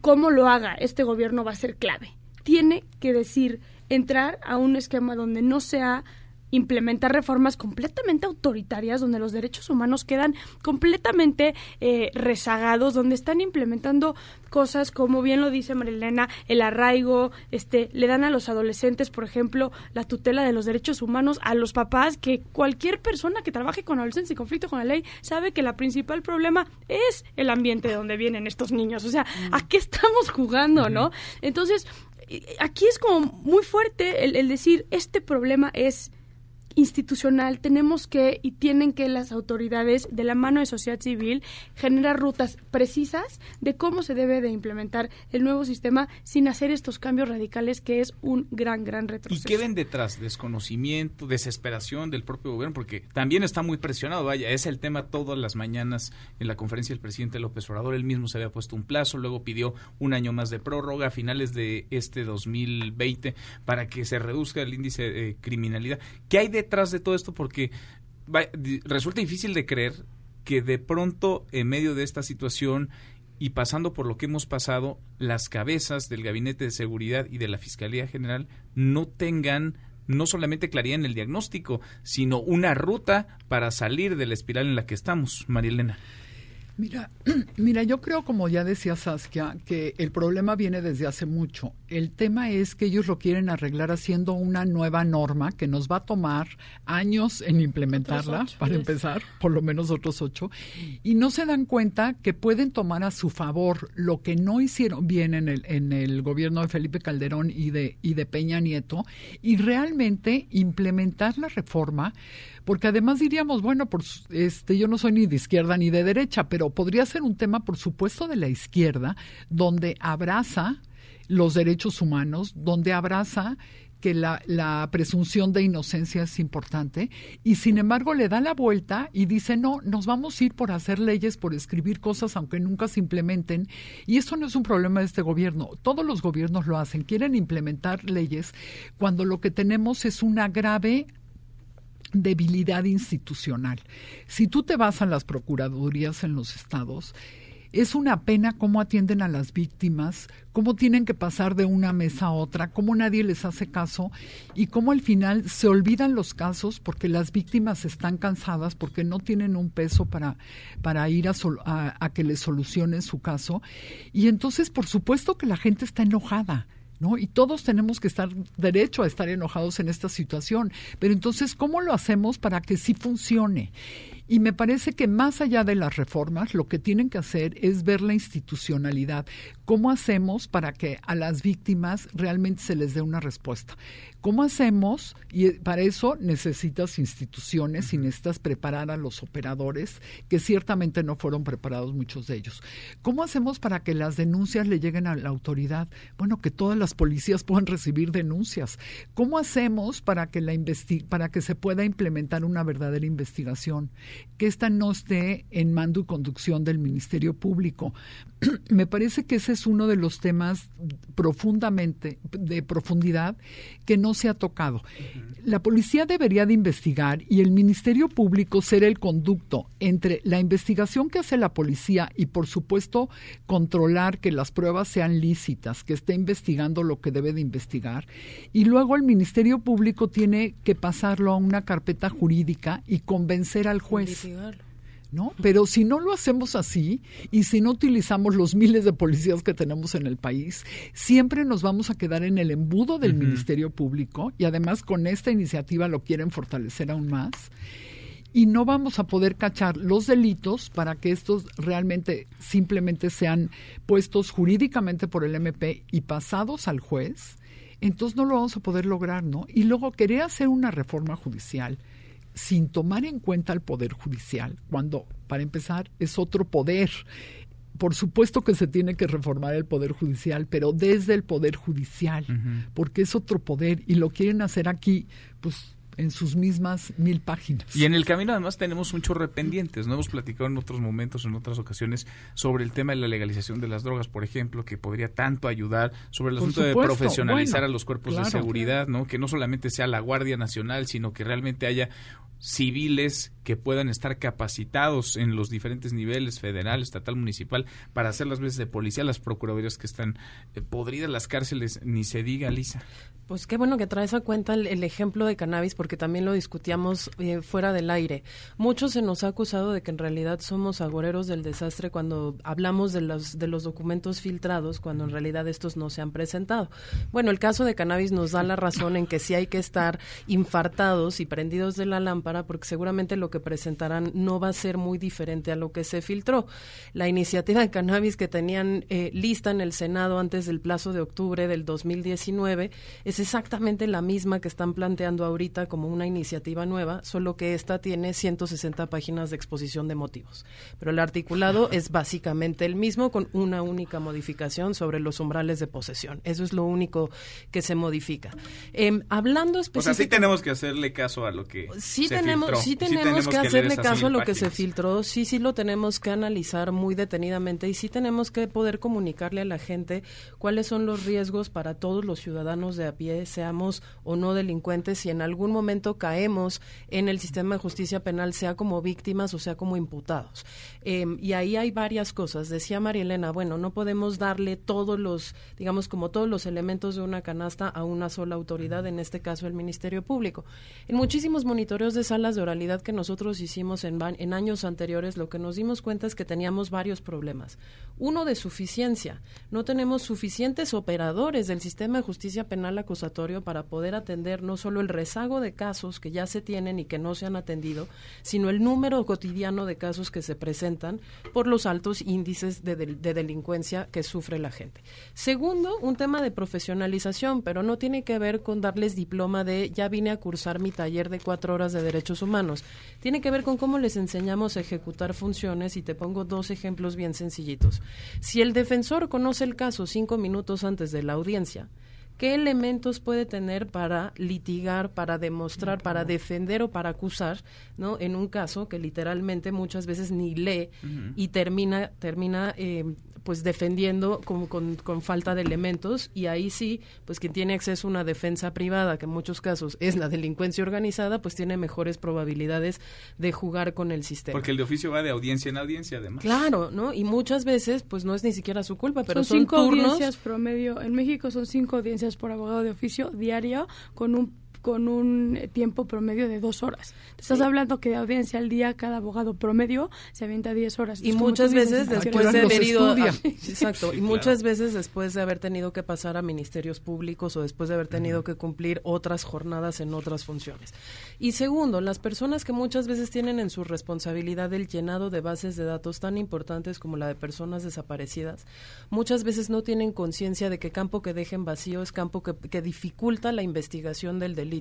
cómo lo haga este gobierno va a ser clave. Tiene que decir, entrar a un esquema donde no sea implementar reformas completamente autoritarias donde los derechos humanos quedan completamente eh, rezagados, donde están implementando cosas como bien lo dice Marilena, el arraigo, este, le dan a los adolescentes, por ejemplo, la tutela de los derechos humanos a los papás, que cualquier persona que trabaje con adolescentes y conflicto con la ley sabe que la principal problema es el ambiente de donde vienen estos niños. O sea, mm. ¿a qué estamos jugando, no? Entonces, aquí es como muy fuerte el decir, este problema es institucional tenemos que y tienen que las autoridades de la mano de sociedad civil generar rutas precisas de cómo se debe de implementar el nuevo sistema sin hacer estos cambios radicales que es un gran gran retroceso.
¿Y qué ven detrás? Desconocimiento, desesperación del propio gobierno porque también está muy presionado, vaya, es el tema todas las mañanas en la conferencia del presidente López Obrador, él mismo se había puesto un plazo, luego pidió un año más de prórroga a finales de este 2020 para que se reduzca el índice de criminalidad. ¿Qué hay de detrás de todo esto porque resulta difícil de creer que de pronto en medio de esta situación y pasando por lo que hemos pasado, las cabezas del Gabinete de Seguridad y de la Fiscalía General no tengan no solamente claridad en el diagnóstico, sino una ruta para salir de la espiral en la que estamos, María Elena.
Mira, mira, yo creo, como ya decía Saskia, que el problema viene desde hace mucho. El tema es que ellos lo quieren arreglar haciendo una nueva norma que nos va a tomar años en implementarla, para empezar, por lo menos otros ocho, y no se dan cuenta que pueden tomar a su favor lo que no hicieron bien en el, en el gobierno de Felipe Calderón y de, y de Peña Nieto, y realmente implementar la reforma porque además diríamos, bueno, por, este, yo no soy ni de izquierda ni de derecha, pero podría ser un tema, por supuesto, de la izquierda, donde abraza los derechos humanos, donde abraza que la, la, presunción de inocencia es importante y sin embargo le da la vuelta y dice no, nos vamos a ir por hacer leyes, por escribir cosas aunque nunca se implementen y eso no es un problema de este gobierno, todos los gobiernos lo hacen, quieren implementar leyes cuando lo que tenemos es una grave debilidad institucional. Si tú te vas a las procuradurías en los estados, es una pena cómo atienden a las víctimas, cómo tienen que pasar de una mesa a otra, cómo nadie les hace caso y cómo al final se olvidan los casos porque las víctimas están cansadas, porque no tienen un peso para, para ir a, a que les solucionen su caso. Y entonces, por supuesto que la gente está enojada ¿no? Y todos tenemos que estar derecho a estar enojados en esta situación. Pero entonces, ¿cómo lo hacemos para que sí funcione? Y me parece que más allá de las reformas, lo que tienen que hacer es ver la institucionalidad. ¿Cómo hacemos para que a las víctimas realmente se les dé una respuesta? ¿Cómo hacemos? Y para eso necesitas instituciones y necesitas preparar a los operadores, que ciertamente no fueron preparados muchos de ellos. ¿Cómo hacemos para que las denuncias le lleguen a la autoridad? Bueno, que todas las policías puedan recibir denuncias. ¿Cómo hacemos para que, la para que se pueda implementar una verdadera investigación? Que esta no esté en mando y conducción del Ministerio Público. Me parece que ese es uno de los temas profundamente, de profundidad, que no se ha tocado. La policía debería de investigar y el Ministerio Público ser el conducto entre la investigación que hace la policía y, por supuesto, controlar que las pruebas sean lícitas, que esté investigando lo que debe de investigar. Y luego el Ministerio Público tiene que pasarlo a una carpeta jurídica y convencer al juez. ¿No? Pero si no lo hacemos así y si no utilizamos los miles de policías que tenemos en el país, siempre nos vamos a quedar en el embudo del Ministerio Público y además con esta iniciativa lo quieren fortalecer aún más y no vamos a poder cachar los delitos para que estos realmente simplemente sean puestos jurídicamente por el MP y pasados al juez, entonces no lo vamos a poder lograr, ¿no? Y luego querer hacer una reforma judicial sin tomar en cuenta el Poder Judicial, cuando, para empezar, es otro poder. Por supuesto que se tiene que reformar el Poder Judicial, pero desde el Poder Judicial, porque es otro poder y lo quieren hacer aquí, pues en sus mismas mil páginas.
Y en el camino además tenemos muchos rependientes, ¿no? Hemos platicado en otros momentos, en otras ocasiones, sobre el tema de la legalización de las drogas, por ejemplo, que podría tanto ayudar, sobre el asunto de profesionalizar a los cuerpos de seguridad, ¿no? Que no solamente sea la Guardia Nacional, sino que realmente haya civiles que puedan estar capacitados en los diferentes niveles, federal, estatal, municipal, para hacer las veces de policía, las procuradurías que están eh, podridas, las cárceles, ni se diga, Lisa.
Pues qué bueno que traes a cuenta el, ejemplo de cannabis, porque también lo discutíamos eh, fuera del aire. Muchos se nos ha acusado de que en realidad somos agoreros del desastre cuando hablamos de los, de los documentos filtrados, cuando en realidad estos no se han presentado. Bueno, el caso de cannabis nos da la razón en que sí hay que estar infartados y prendidos de la lámpara, porque seguramente lo que presentarán no va a ser muy diferente a lo que se filtró. La iniciativa de cannabis que tenían eh, lista en el Senado antes del plazo de octubre del 2019 es exactamente la misma que están planteando ahorita como una iniciativa nueva, solo que esta tiene 160 páginas de exposición de motivos. Pero el articulado es básicamente el mismo con una única modificación sobre los umbrales de posesión. Eso es lo único que se modifica. Eh, hablando específicamente...
O sea, sí tenemos que hacerle caso a lo que
sí
se
tenemos,
filtró.
Sí tenemos, que, hacerle caso a lo que se filtró, sí, sí lo tenemos que analizar muy detenidamente y sí tenemos que poder comunicarle a la gente cuáles son los riesgos para todos los ciudadanos de a pie, seamos o no delincuentes, si en algún momento caemos en el sistema de justicia penal, sea como víctimas o sea como imputados. Eh, y ahí hay varias cosas. Decía María Elena, bueno, no podemos darle todos los, digamos, como todos los elementos de una canasta a una sola autoridad, en este caso el Ministerio Público. En muchísimos monitoreos de salas de oralidad que nosotros hicimos en, en años anteriores, lo que nos dimos cuenta es que teníamos varios problemas. Uno de suficiencia. No tenemos suficientes operadores del sistema de justicia penal para poder atender no solo el rezago de casos que ya se tienen y que no se han atendido, sino el número cotidiano de casos que se presentan por los altos índices de delincuencia que sufre la gente. Segundo, un tema de profesionalización, pero no tiene que ver con darles diploma de ya vine a cursar mi taller de cuatro horas de derechos humanos. Tiene que ver con cómo les enseñamos a ejecutar funciones y te pongo dos ejemplos bien sencillitos. Si el defensor conoce el caso cinco minutos antes de la audiencia, ¿Qué elementos puede tener para litigar, para demostrar, para defender o para acusar, ¿no? En un caso que literalmente muchas veces ni lee y termina, termina eh, pues defendiendo con, con, con falta de elementos y ahí sí, pues quien tiene acceso a una defensa privada, que en muchos casos es la delincuencia organizada, pues tiene mejores probabilidades de jugar con el sistema.
Porque el de oficio va de audiencia en audiencia, además.
Claro, ¿no? Y muchas veces, pues no es ni siquiera su culpa, pero
son
son,
cinco
turnos.
audiencias promedio. En México son cinco audiencias por abogado de oficio diario con un con un eh, tiempo promedio de dos horas. Te estás
Sí.
hablando que de audiencia al día cada abogado promedio se avienta 10 horas.
Y
Entonces,
muchas
dices,
veces
es
después de haber ido
Sí.
exacto, y muchas veces después de haber tenido que pasar a ministerios públicos o después de haber tenido que cumplir otras jornadas en otras funciones. Y segundo, las personas que muchas veces tienen en su responsabilidad el llenado de bases de datos tan importantes como la de personas desaparecidas, muchas veces no tienen conciencia de que campo que dejen vacío es campo que, que dificulta la investigación del delito.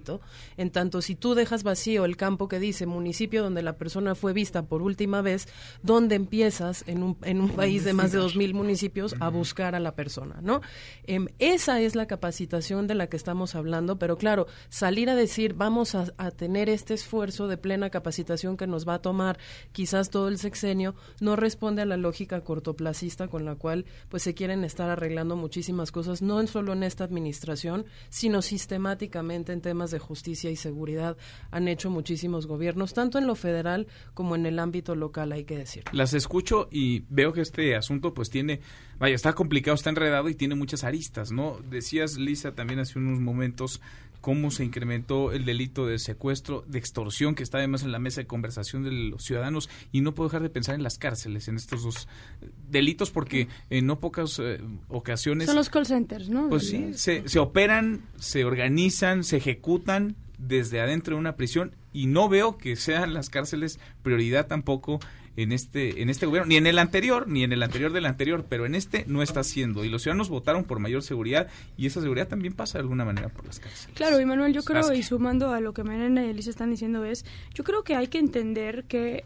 En tanto, si tú dejas vacío el campo que dice municipio donde la persona fue vista por última vez, ¿dónde empiezas en un, en un país de más de dos mil municipios a buscar a la persona, ¿no? Em, esa es la capacitación de la que estamos hablando, pero claro, salir a decir vamos a, a tener este esfuerzo de plena capacitación que nos va a tomar quizás todo el sexenio, no responde a la lógica cortoplacista con la cual pues se quieren estar arreglando muchísimas cosas, no solo en esta administración, sino sistemáticamente en temas de justicia y seguridad han hecho muchísimos gobiernos, tanto en lo federal como en el ámbito local, hay que decirlo.
Las escucho y veo que este asunto pues tiene, vaya, está complicado, está enredado y tiene muchas aristas, ¿no? Decías, Lisa, también hace unos momentos cómo se incrementó el delito de secuestro, de extorsión, que está además en la mesa de conversación de los ciudadanos y no puedo dejar de pensar en las cárceles, en estos dos eh, delitos, porque en no pocas eh, ocasiones...
Son los call centers, ¿no?
Pues sí, se, se operan, se organizan, se ejecutan desde adentro de una prisión y no veo que sean las cárceles prioridad tampoco en este en este gobierno, ni en el anterior, ni en el anterior del anterior, pero en este no está haciendo y los ciudadanos votaron por mayor seguridad y esa seguridad también pasa de alguna manera por las cárceles.
Claro, y Manuel, yo creo, y sumando a lo que Mariana y Elisa están diciendo, es, yo creo que hay que entender que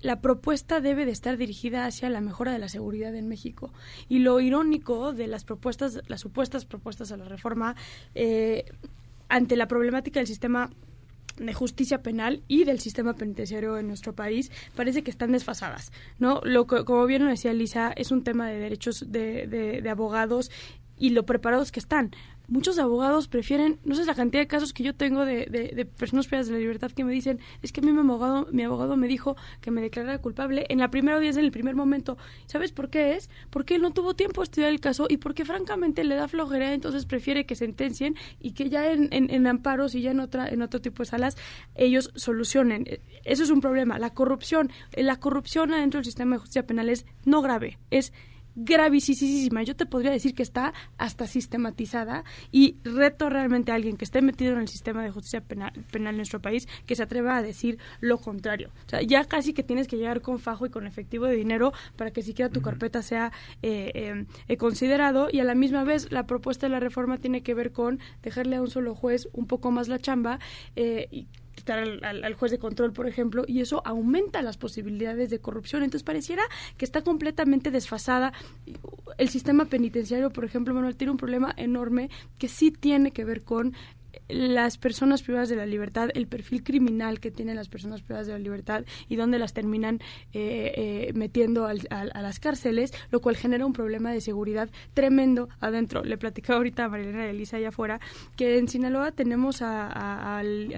la propuesta debe de estar dirigida hacia la mejora de la seguridad en México. Y lo irónico de las propuestas, las supuestas propuestas a la reforma, eh, ante la problemática del sistema de justicia penal y del sistema penitenciario en nuestro país parece que están desfasadas, ¿no? Lo como bien lo decía Lisa, es un tema de derechos de, de, de abogados y lo preparados que están. Muchos abogados prefieren, no sé la cantidad de casos que yo tengo de, de, personas privadas de la libertad que me dicen, es que a mí mi abogado, mi abogado me dijo que me declarara culpable en la primera audiencia, en el primer momento. ¿Sabes por qué es? Porque él no tuvo tiempo a estudiar el caso y porque francamente le da flojera, entonces prefiere que sentencien y que ya en, en, amparos y ya en, otra, en otro tipo de salas ellos solucionen. Eso es un problema. La corrupción, la corrupción adentro del sistema de justicia penal es no grave, es gravísima. Yo te podría decir que está hasta sistematizada y reto realmente a alguien que esté metido en el sistema de justicia penal, penal en nuestro país que se atreva a decir lo contrario. O sea, ya casi que tienes que llegar con fajo y con efectivo de dinero para que siquiera tu carpeta sea eh, eh, considerado y a la misma vez la propuesta de la reforma tiene que ver con dejarle a un solo juez un poco más la chamba eh, y quitar al, juez de control, por ejemplo, y eso aumenta las posibilidades de corrupción. Entonces pareciera que está completamente desfasada. El sistema penitenciario, por ejemplo, Manuel, tiene un problema enorme que sí tiene que ver con las personas privadas de la libertad, el perfil criminal que tienen las personas privadas de la libertad y dónde las terminan eh, eh, metiendo a las cárceles, lo cual genera un problema de seguridad tremendo adentro. Le platicaba ahorita a Marilena de Elisa allá afuera que en Sinaloa tenemos al,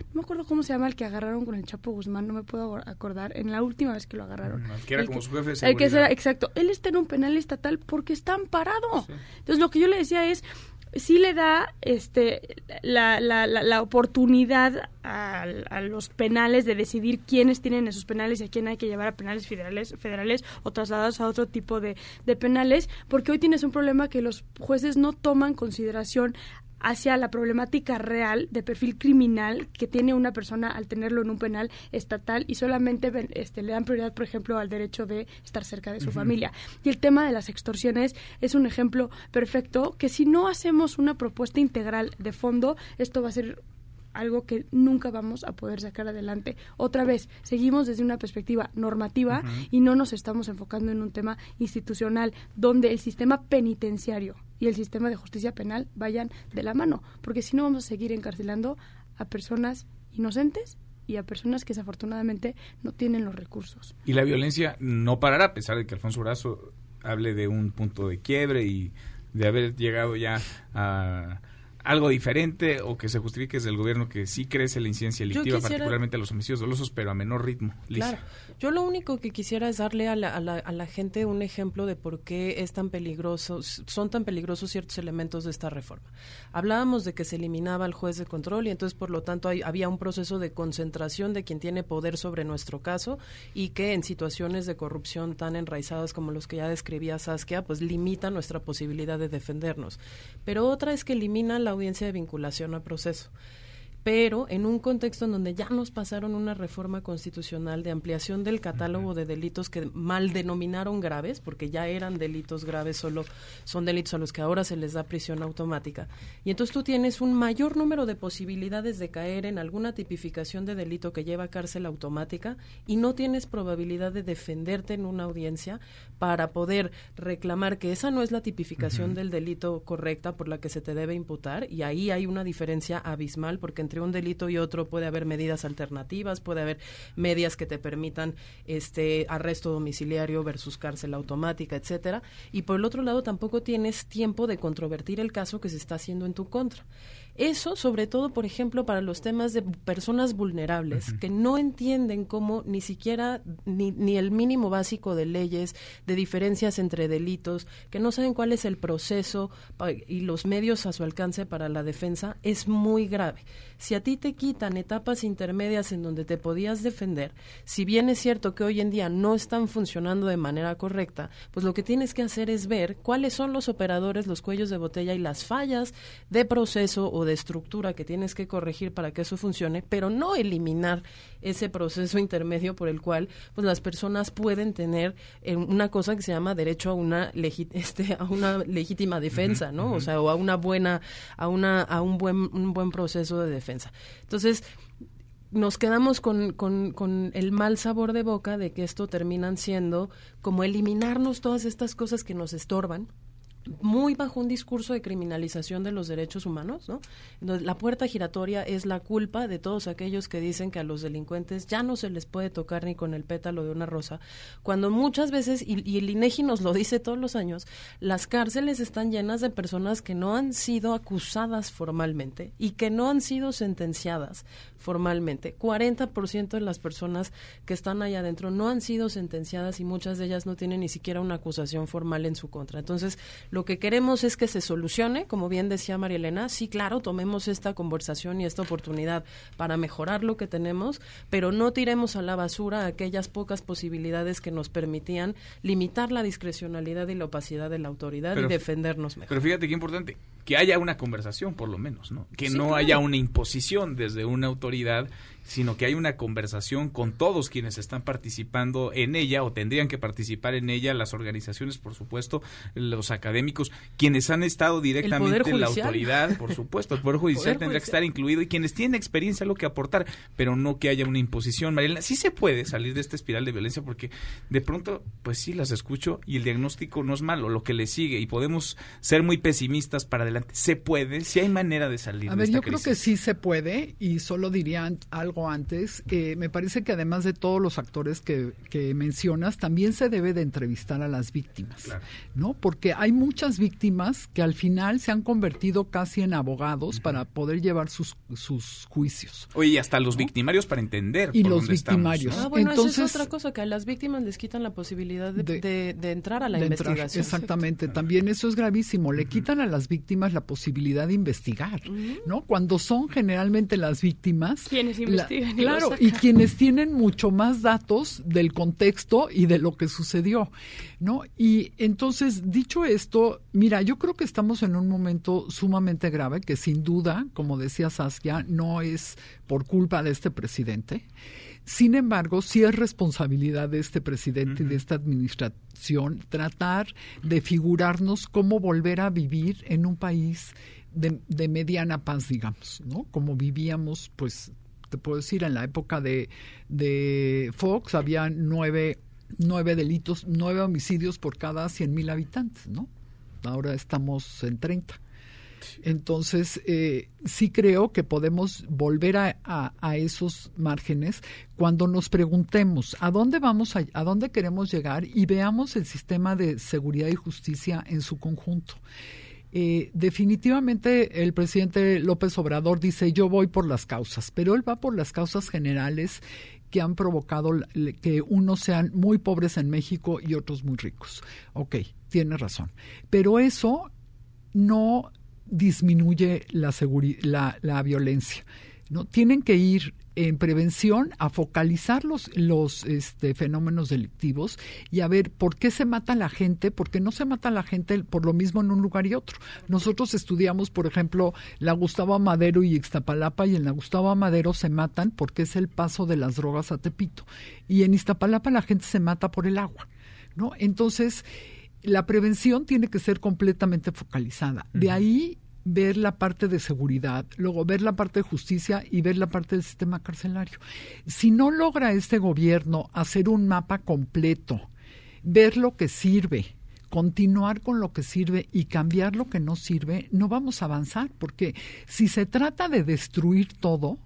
no me acuerdo cómo se llama el que agarraron con el Chapo Guzmán, no me puedo acordar, en la última vez que lo agarraron.
Mm, que era como su jefe de
seguridad. El que era, exacto. Él está en un penal estatal porque está amparado. Entonces, lo que yo le decía es, sí le da este la, la, la, oportunidad a, a, los penales de decidir quiénes tienen esos penales y a quién hay que llevar a penales federales, federales o trasladados a otro tipo de, de penales, porque hoy tienes un problema que los jueces no toman consideración hacia la problemática real de perfil criminal que tiene una persona al tenerlo en un penal estatal y solamente este, le dan prioridad, por ejemplo, al derecho de estar cerca de su familia. Y el tema de las extorsiones es un ejemplo perfecto que si no hacemos una propuesta integral de fondo, esto va a ser algo que nunca vamos a poder sacar adelante. Otra vez, seguimos desde una perspectiva normativa y no nos estamos enfocando en un tema institucional donde el sistema penitenciario y el sistema de justicia penal vayan de la mano, porque si no vamos a seguir encarcelando a personas inocentes y a personas que desafortunadamente no tienen los recursos.
Y la violencia no parará, a pesar de que Alfonso Brazo hable de un punto de quiebre y de haber llegado ya a algo diferente o que se justifique desde el gobierno que sí crece la incidencia delictiva, particularmente a los homicidios dolosos, pero a menor ritmo.
Claro. Yo lo único que quisiera es darle a la, a, la, a la, gente un ejemplo de por qué es tan peligroso, son tan peligrosos ciertos elementos de esta reforma. Hablábamos de que se eliminaba al juez de control y entonces, por lo tanto, había un proceso de concentración de quien tiene poder sobre nuestro caso y que en situaciones de corrupción tan enraizadas como los que ya describía Saskia, pues limita nuestra posibilidad de defendernos. Pero otra es que elimina la audiencia de vinculación a proceso pero en un contexto en donde ya nos pasaron una reforma constitucional de ampliación del catálogo de delitos que mal denominaron graves, porque ya eran delitos graves, solo son delitos a los que ahora se les da prisión automática. Y entonces tú tienes un mayor número de posibilidades de caer en alguna tipificación de delito que lleva a cárcel automática y no tienes probabilidad de defenderte en una audiencia para poder reclamar que esa no es la tipificación del delito correcta por la que se te debe imputar. Y ahí hay una diferencia abismal porque entre un delito y otro puede haber medidas alternativas, puede haber medias que te permitan este arresto domiciliario versus cárcel automática, etcétera, y por el otro lado tampoco tienes tiempo de controvertir el caso que se está haciendo en tu contra. Eso, sobre todo, por ejemplo, para los temas de personas vulnerables que no entienden cómo ni siquiera ni, ni, el mínimo básico de leyes, de diferencias entre delitos, que no saben cuál es el proceso y los medios a su alcance para la defensa, es muy grave. Si a ti te quitan etapas intermedias en donde te podías defender, si bien es cierto que hoy en día no están funcionando de manera correcta, pues lo que tienes que hacer es ver cuáles son los operadores, los cuellos de botella y las fallas de proceso o de estructura que tienes que corregir para que eso funcione, pero no eliminar ese proceso intermedio por el cual pues las personas pueden tener eh, una cosa que se llama derecho a una este a una legítima defensa, ¿no? O sea, o a una buena a una a un buen un buen proceso de defensa. Entonces, nos quedamos con, con, con, el mal sabor de boca de que esto terminan siendo como eliminarnos todas estas cosas que nos estorban, muy bajo un discurso de criminalización de los derechos humanos, ¿no? La puerta giratoria es la culpa de todos aquellos que dicen que a los delincuentes ya no se les puede tocar ni con el pétalo de una rosa, cuando muchas veces, y, y el INEGI nos lo dice todos los años, las cárceles están llenas de personas que no han sido acusadas formalmente y que no han sido sentenciadas formalmente. 40% de las personas que están allá adentro no han sido sentenciadas y muchas de ellas no tienen ni siquiera una acusación formal en su contra. Entonces, lo que queremos es que se solucione, como bien decía María Elena, sí, claro, tomemos esta conversación y esta oportunidad para mejorar lo que tenemos, pero no tiremos a la basura aquellas pocas posibilidades que nos permitían limitar la discrecionalidad y la opacidad de la autoridad y defendernos mejor.
Pero fíjate qué importante, que haya una conversación por lo menos, ¿no? Que no haya una imposición desde una autoridad sino que hay una conversación con todos quienes están participando en ella o tendrían que participar en ella, las organizaciones, por supuesto, los académicos, quienes han estado directamente en la autoridad, por supuesto, el Poder Judicial tendría que estar incluido y quienes tienen experiencia lo que aportar, pero no que haya una imposición. Mariela, sí se puede salir de esta espiral de violencia porque de pronto, pues sí, las escucho y el diagnóstico no es malo, lo que le sigue y podemos ser muy pesimistas para adelante. Se puede, si hay manera de salir.
A ver, yo creo que sí se puede y solo diría algo antes, eh, me parece que además de todos los actores que, mencionas, también se debe de entrevistar a las víctimas, ¿no? Porque hay muchas víctimas que al final se han convertido casi en abogados para poder llevar sus, sus juicios.
Oye, y hasta los victimarios para entender.
Y los victimarios.
Ah, bueno, Entonces, es otra cosa, que a las víctimas les quitan la posibilidad de, de, entrar a la investigación.
exactamente, también eso es gravísimo. Le quitan a las víctimas la posibilidad de investigar, ¿no? Cuando son generalmente las víctimas.
Quienes investigan.
claro, y quienes tienen mucho más datos del contexto y de lo que sucedió, ¿no? Y entonces, dicho esto, mira, yo creo que estamos en un momento sumamente grave que sin duda, como decía Saskia, no es por culpa de este presidente. Sin embargo, sí es responsabilidad de este presidente y de esta administración tratar de figurarnos cómo volver a vivir en un país de, de, mediana paz, digamos, ¿no? Como vivíamos, pues, te puedo decir, en la época de, de Fox había nueve, nueve delitos, nueve homicidios por cada cien mil habitantes, ¿no? Ahora estamos en 30. Entonces, eh, sí creo que podemos volver a, a, esos márgenes cuando nos preguntemos a dónde vamos, a dónde queremos llegar y veamos el sistema de seguridad y justicia en su conjunto. Eh, definitivamente el presidente López Obrador dice yo voy por las causas, pero él va por las causas generales que han provocado que unos sean muy pobres en México y otros muy ricos. Ok, tiene razón. Pero eso no disminuye la, la, la violencia. ¿no? Tienen que ir en prevención a focalizar los, los este, fenómenos delictivos y a ver por qué se mata la gente, porque no se mata la gente por lo mismo en un lugar y otro. Nosotros estudiamos, por ejemplo, la Gustavo Amadero y Iztapalapa y en la Gustavo Amadero se matan porque es el paso de las drogas a Tepito y en Iztapalapa la gente se mata por el agua, ¿no? Entonces, la prevención tiene que ser completamente focalizada. De ahí ver la parte de seguridad, luego ver la parte de justicia y ver la parte del sistema carcelario. Si no logra este gobierno hacer un mapa completo, ver lo que sirve, continuar con lo que sirve y cambiar lo que no sirve, no vamos a avanzar, porque si se trata de destruir todo,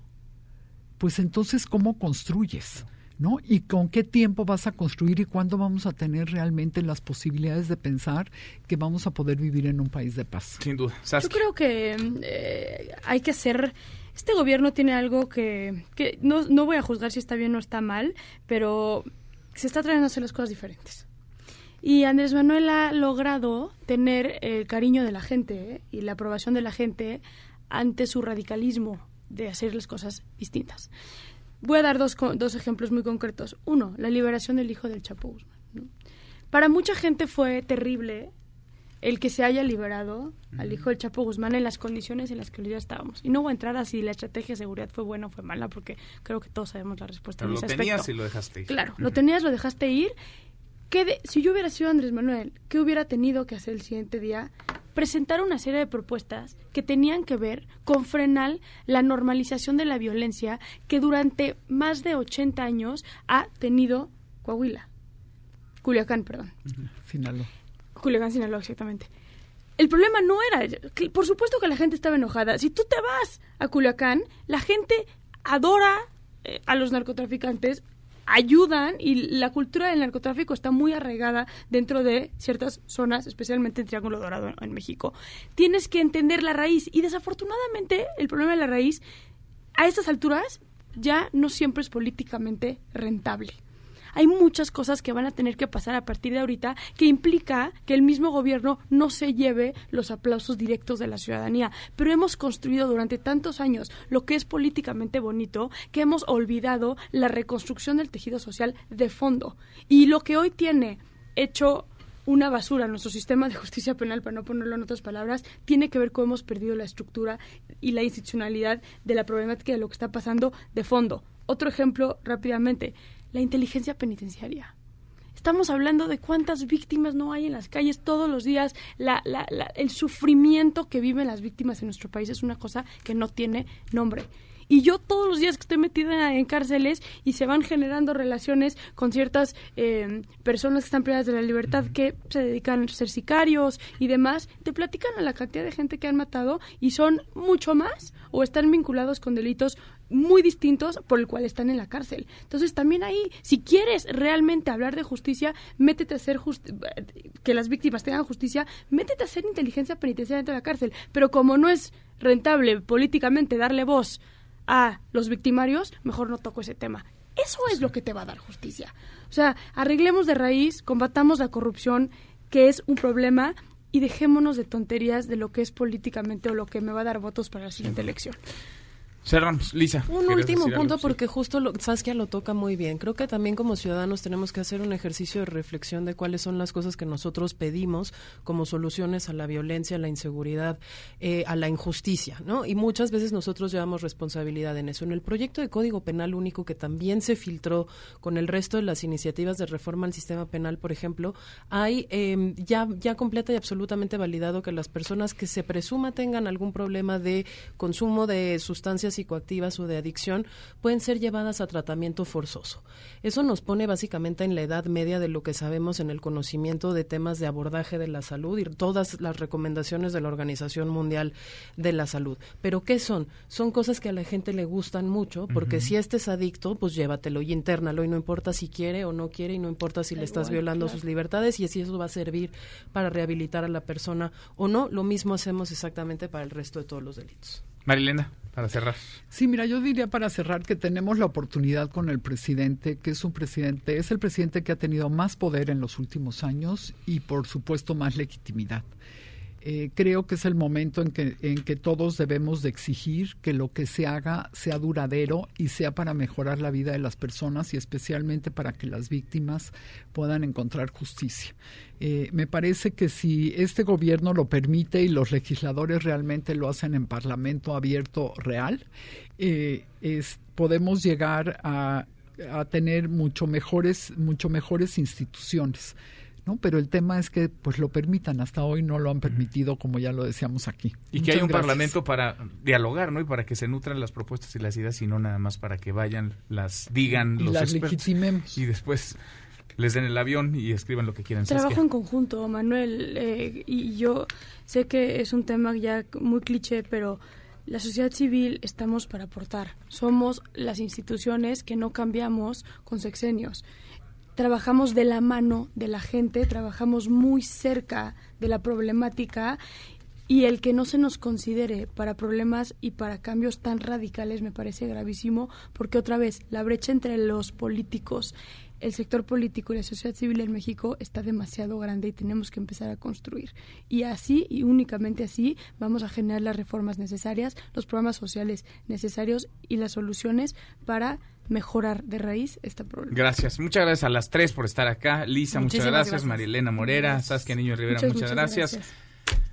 pues entonces ¿cómo construyes? ¿No? Y con qué tiempo vas a construir y cuándo vamos a tener realmente las posibilidades de pensar que vamos a poder vivir en un país de paz.
Sin duda.
Yo creo que eh, hay que hacer... Este gobierno tiene algo que, que no, no voy a juzgar si está bien o está mal, pero se está tratando de hacer las cosas diferentes. Y Andrés Manuel ha logrado tener el cariño de la gente ¿eh? y la aprobación de la gente ante su radicalismo de hacer las cosas distintas. Voy a dar dos, dos ejemplos muy concretos. Uno, la liberación del hijo del Chapo Guzmán. Para mucha gente fue terrible el que se haya liberado al hijo del Chapo Guzmán en las condiciones en las que ya estábamos. Y no voy a entrar a si la estrategia de seguridad fue buena o fue mala, porque creo que todos sabemos la respuesta.
Pero lo tenías y lo dejaste ir.
Claro, lo tenías, lo dejaste ir. ¿Qué si yo hubiera sido Andrés Manuel, ¿qué hubiera tenido que hacer el siguiente día? Presentar una serie de propuestas que tenían que ver con frenar la normalización de la violencia que durante más de 80 años ha tenido Coahuila. Culiacán, perdón.
Sinaloa.
Culiacán, Sinaloa, exactamente. el problema no era, por supuesto que la gente estaba enojada. Si tú te vas a Culiacán, la gente adora eh, a los narcotraficantes, ayudan y la cultura del narcotráfico está muy arraigada dentro de ciertas zonas, especialmente en Triángulo Dorado en México. Tienes que entender la raíz y desafortunadamente el problema de la raíz a estas alturas ya no siempre es políticamente rentable hay muchas cosas que van a tener que pasar a partir de ahorita que implica que el mismo gobierno no se lleve los aplausos directos de la ciudadanía. Pero hemos construido durante tantos años lo que es políticamente bonito que hemos olvidado la reconstrucción del tejido social de fondo. Y lo que hoy tiene hecho una basura nuestro sistema de justicia penal, para no ponerlo en otras palabras, tiene que ver cómo hemos perdido la estructura y la institucionalidad de la problemática de lo que está pasando de fondo. Otro ejemplo rápidamente la inteligencia penitenciaria. Estamos hablando de cuántas víctimas no hay en las calles todos los días. La, la, el sufrimiento que viven las víctimas en nuestro país es una cosa que no tiene nombre. Y yo todos los días que estoy metida en cárceles y se van generando relaciones con ciertas eh, personas que están privadas de la libertad que se dedican a ser sicarios y demás, te platican a la cantidad de gente que han matado y son mucho más o están vinculados con delitos muy distintos por el cual están en la cárcel. Entonces también ahí, si quieres realmente hablar de justicia, métete a hacer que las víctimas tengan justicia, métete a hacer inteligencia penitenciaria dentro de la cárcel. Pero como no es rentable políticamente darle voz a los victimarios, mejor no toco ese tema. Eso es lo que te va a dar justicia. O sea, arreglemos de raíz, combatamos la corrupción, que es un problema, y dejémonos de tonterías de lo que es políticamente o lo que me va a dar votos para la siguiente elección.
Cerramos, Lisa.
Un último punto porque justo lo, Saskia lo toca muy bien. Creo que también como ciudadanos tenemos que hacer un ejercicio de reflexión de cuáles son las cosas que nosotros pedimos como soluciones a la violencia, a la inseguridad, eh, a la injusticia, ¿no? Y muchas veces nosotros llevamos responsabilidad en eso. En el proyecto de Código Penal único que también se filtró con el resto de las iniciativas de reforma al sistema penal, por ejemplo, hay em, ya, ya completa y absolutamente validado que las personas que se presuma tengan algún problema de consumo de sustancias psicoactivas o de adicción pueden ser llevadas a tratamiento forzoso. Eso nos pone básicamente en la edad media de lo que sabemos en el conocimiento de temas de abordaje de la salud y todas las recomendaciones de la Organización Mundial de la Salud. Pero ¿qué son? Son cosas que a la gente le gustan mucho porque si este es adicto, pues llévatelo y internalo y no importa si quiere o no quiere y no importa si le estás violando sus libertades y si eso va a servir para rehabilitar a la persona o no. Lo mismo hacemos exactamente para el resto de todos los delitos.
Marilena, para cerrar.
Sí, mira, yo diría para cerrar que tenemos la oportunidad con el presidente, que es un presidente, es el presidente que ha tenido más poder en los últimos años y por supuesto más legitimidad. Eh, creo que es el momento en que, en que todos debemos de exigir que lo que se haga sea duradero y sea para mejorar la vida de las personas y especialmente para que las víctimas puedan encontrar justicia. Eh, me parece que si este gobierno lo permite y los legisladores realmente lo hacen en parlamento abierto real, eh, podemos llegar a, a tener mucho mejores, mucho mejores instituciones. ¿No? Pero el tema es que pues lo permitan, hasta hoy no lo han permitido, como ya lo decíamos aquí.
Y que hay un parlamento para dialogar, ¿no? Y para que se nutran las propuestas y las ideas y no nada más para que vayan, las digan
y
los
las
expertos.
legitimemos.
Y después les den el avión y escriban lo que quieran.
Trabajo en conjunto, Manuel, eh, y yo sé que es un tema ya muy cliché, pero la sociedad civil estamos para aportar. Somos las instituciones que no cambiamos con sexenios trabajamos de la mano de la gente, trabajamos muy cerca de la problemática y el que no se nos considere para problemas y para cambios tan radicales me parece gravísimo porque otra vez la brecha entre los políticos el sector político y la sociedad civil en México está demasiado grande y tenemos que empezar a construir. Y así, y únicamente así, vamos a generar las reformas necesarias, los programas sociales necesarios y las soluciones para mejorar de raíz esta problema.
Gracias. Muchas gracias a las tres por estar acá. Lisa, muchas gracias. Marilena Morera, Saskia Niño Rivera, muchas, gracias.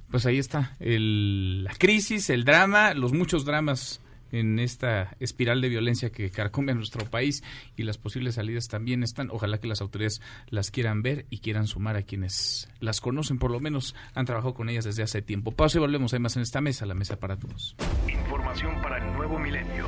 Pues ahí está el, la crisis, el drama, los muchos dramas en esta espiral de violencia que carcome a nuestro país y las posibles salidas también están. Ojalá que las autoridades las quieran ver y quieran sumar a quienes las conocen, por lo menos han trabajado con ellas desde hace tiempo. Pausa y volvemos. Hay más en esta mesa, la mesa para todos.
Información para el nuevo milenio.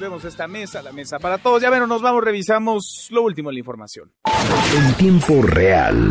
Volvemos a esta mesa, la mesa para todos. Ya ven, nos vamos, revisamos lo último en la información.
En tiempo real.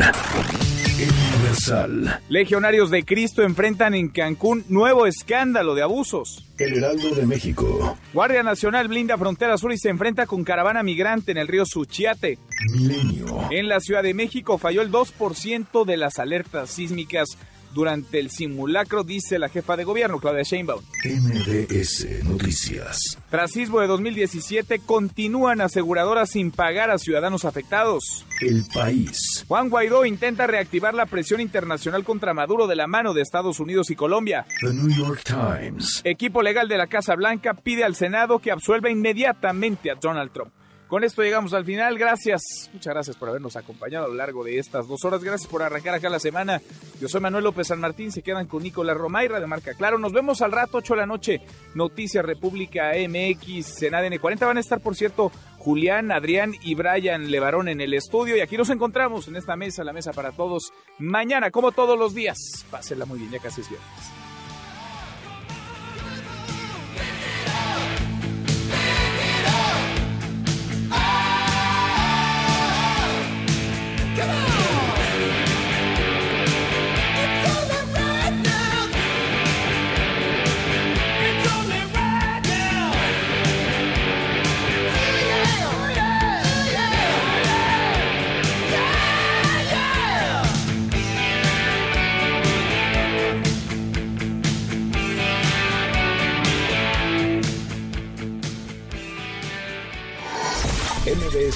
Universal.
Legionarios de Cristo enfrentan en Cancún nuevo escándalo de abusos.
El Heraldo de México.
Guardia Nacional blinda frontera sur y se enfrenta con caravana migrante en el río Suchiate.
Milenio.
En la Ciudad de México falló el 2% de las alertas sísmicas durante el simulacro, dice la jefa de gobierno, Claudia Sheinbaum.
MBS Noticias.
Tras sismo de 2017, continúan aseguradoras sin pagar a ciudadanos afectados.
El país.
Juan Guaidó intenta reactivar la presión internacional contra Maduro de la mano de Estados Unidos y Colombia.
The New York Times.
Equipo legal de la Casa Blanca pide al Senado que absuelva inmediatamente a Donald Trump. Con esto llegamos al final. Gracias. Muchas gracias por habernos acompañado a lo largo de estas dos horas. Gracias por arrancar acá la semana. Yo soy Manuel López San Martín. Se quedan con Nicolás Romayra de Marca Claro. Nos vemos al rato, 8 de la noche. Noticias República MX en ADN 40. Van a estar, por cierto, Julián, Adrián y Brian Levarón en el estudio. Y aquí nos encontramos en esta mesa, la mesa para todos. Mañana, como todos los días. Pásenla muy bien, ya casi es viernes.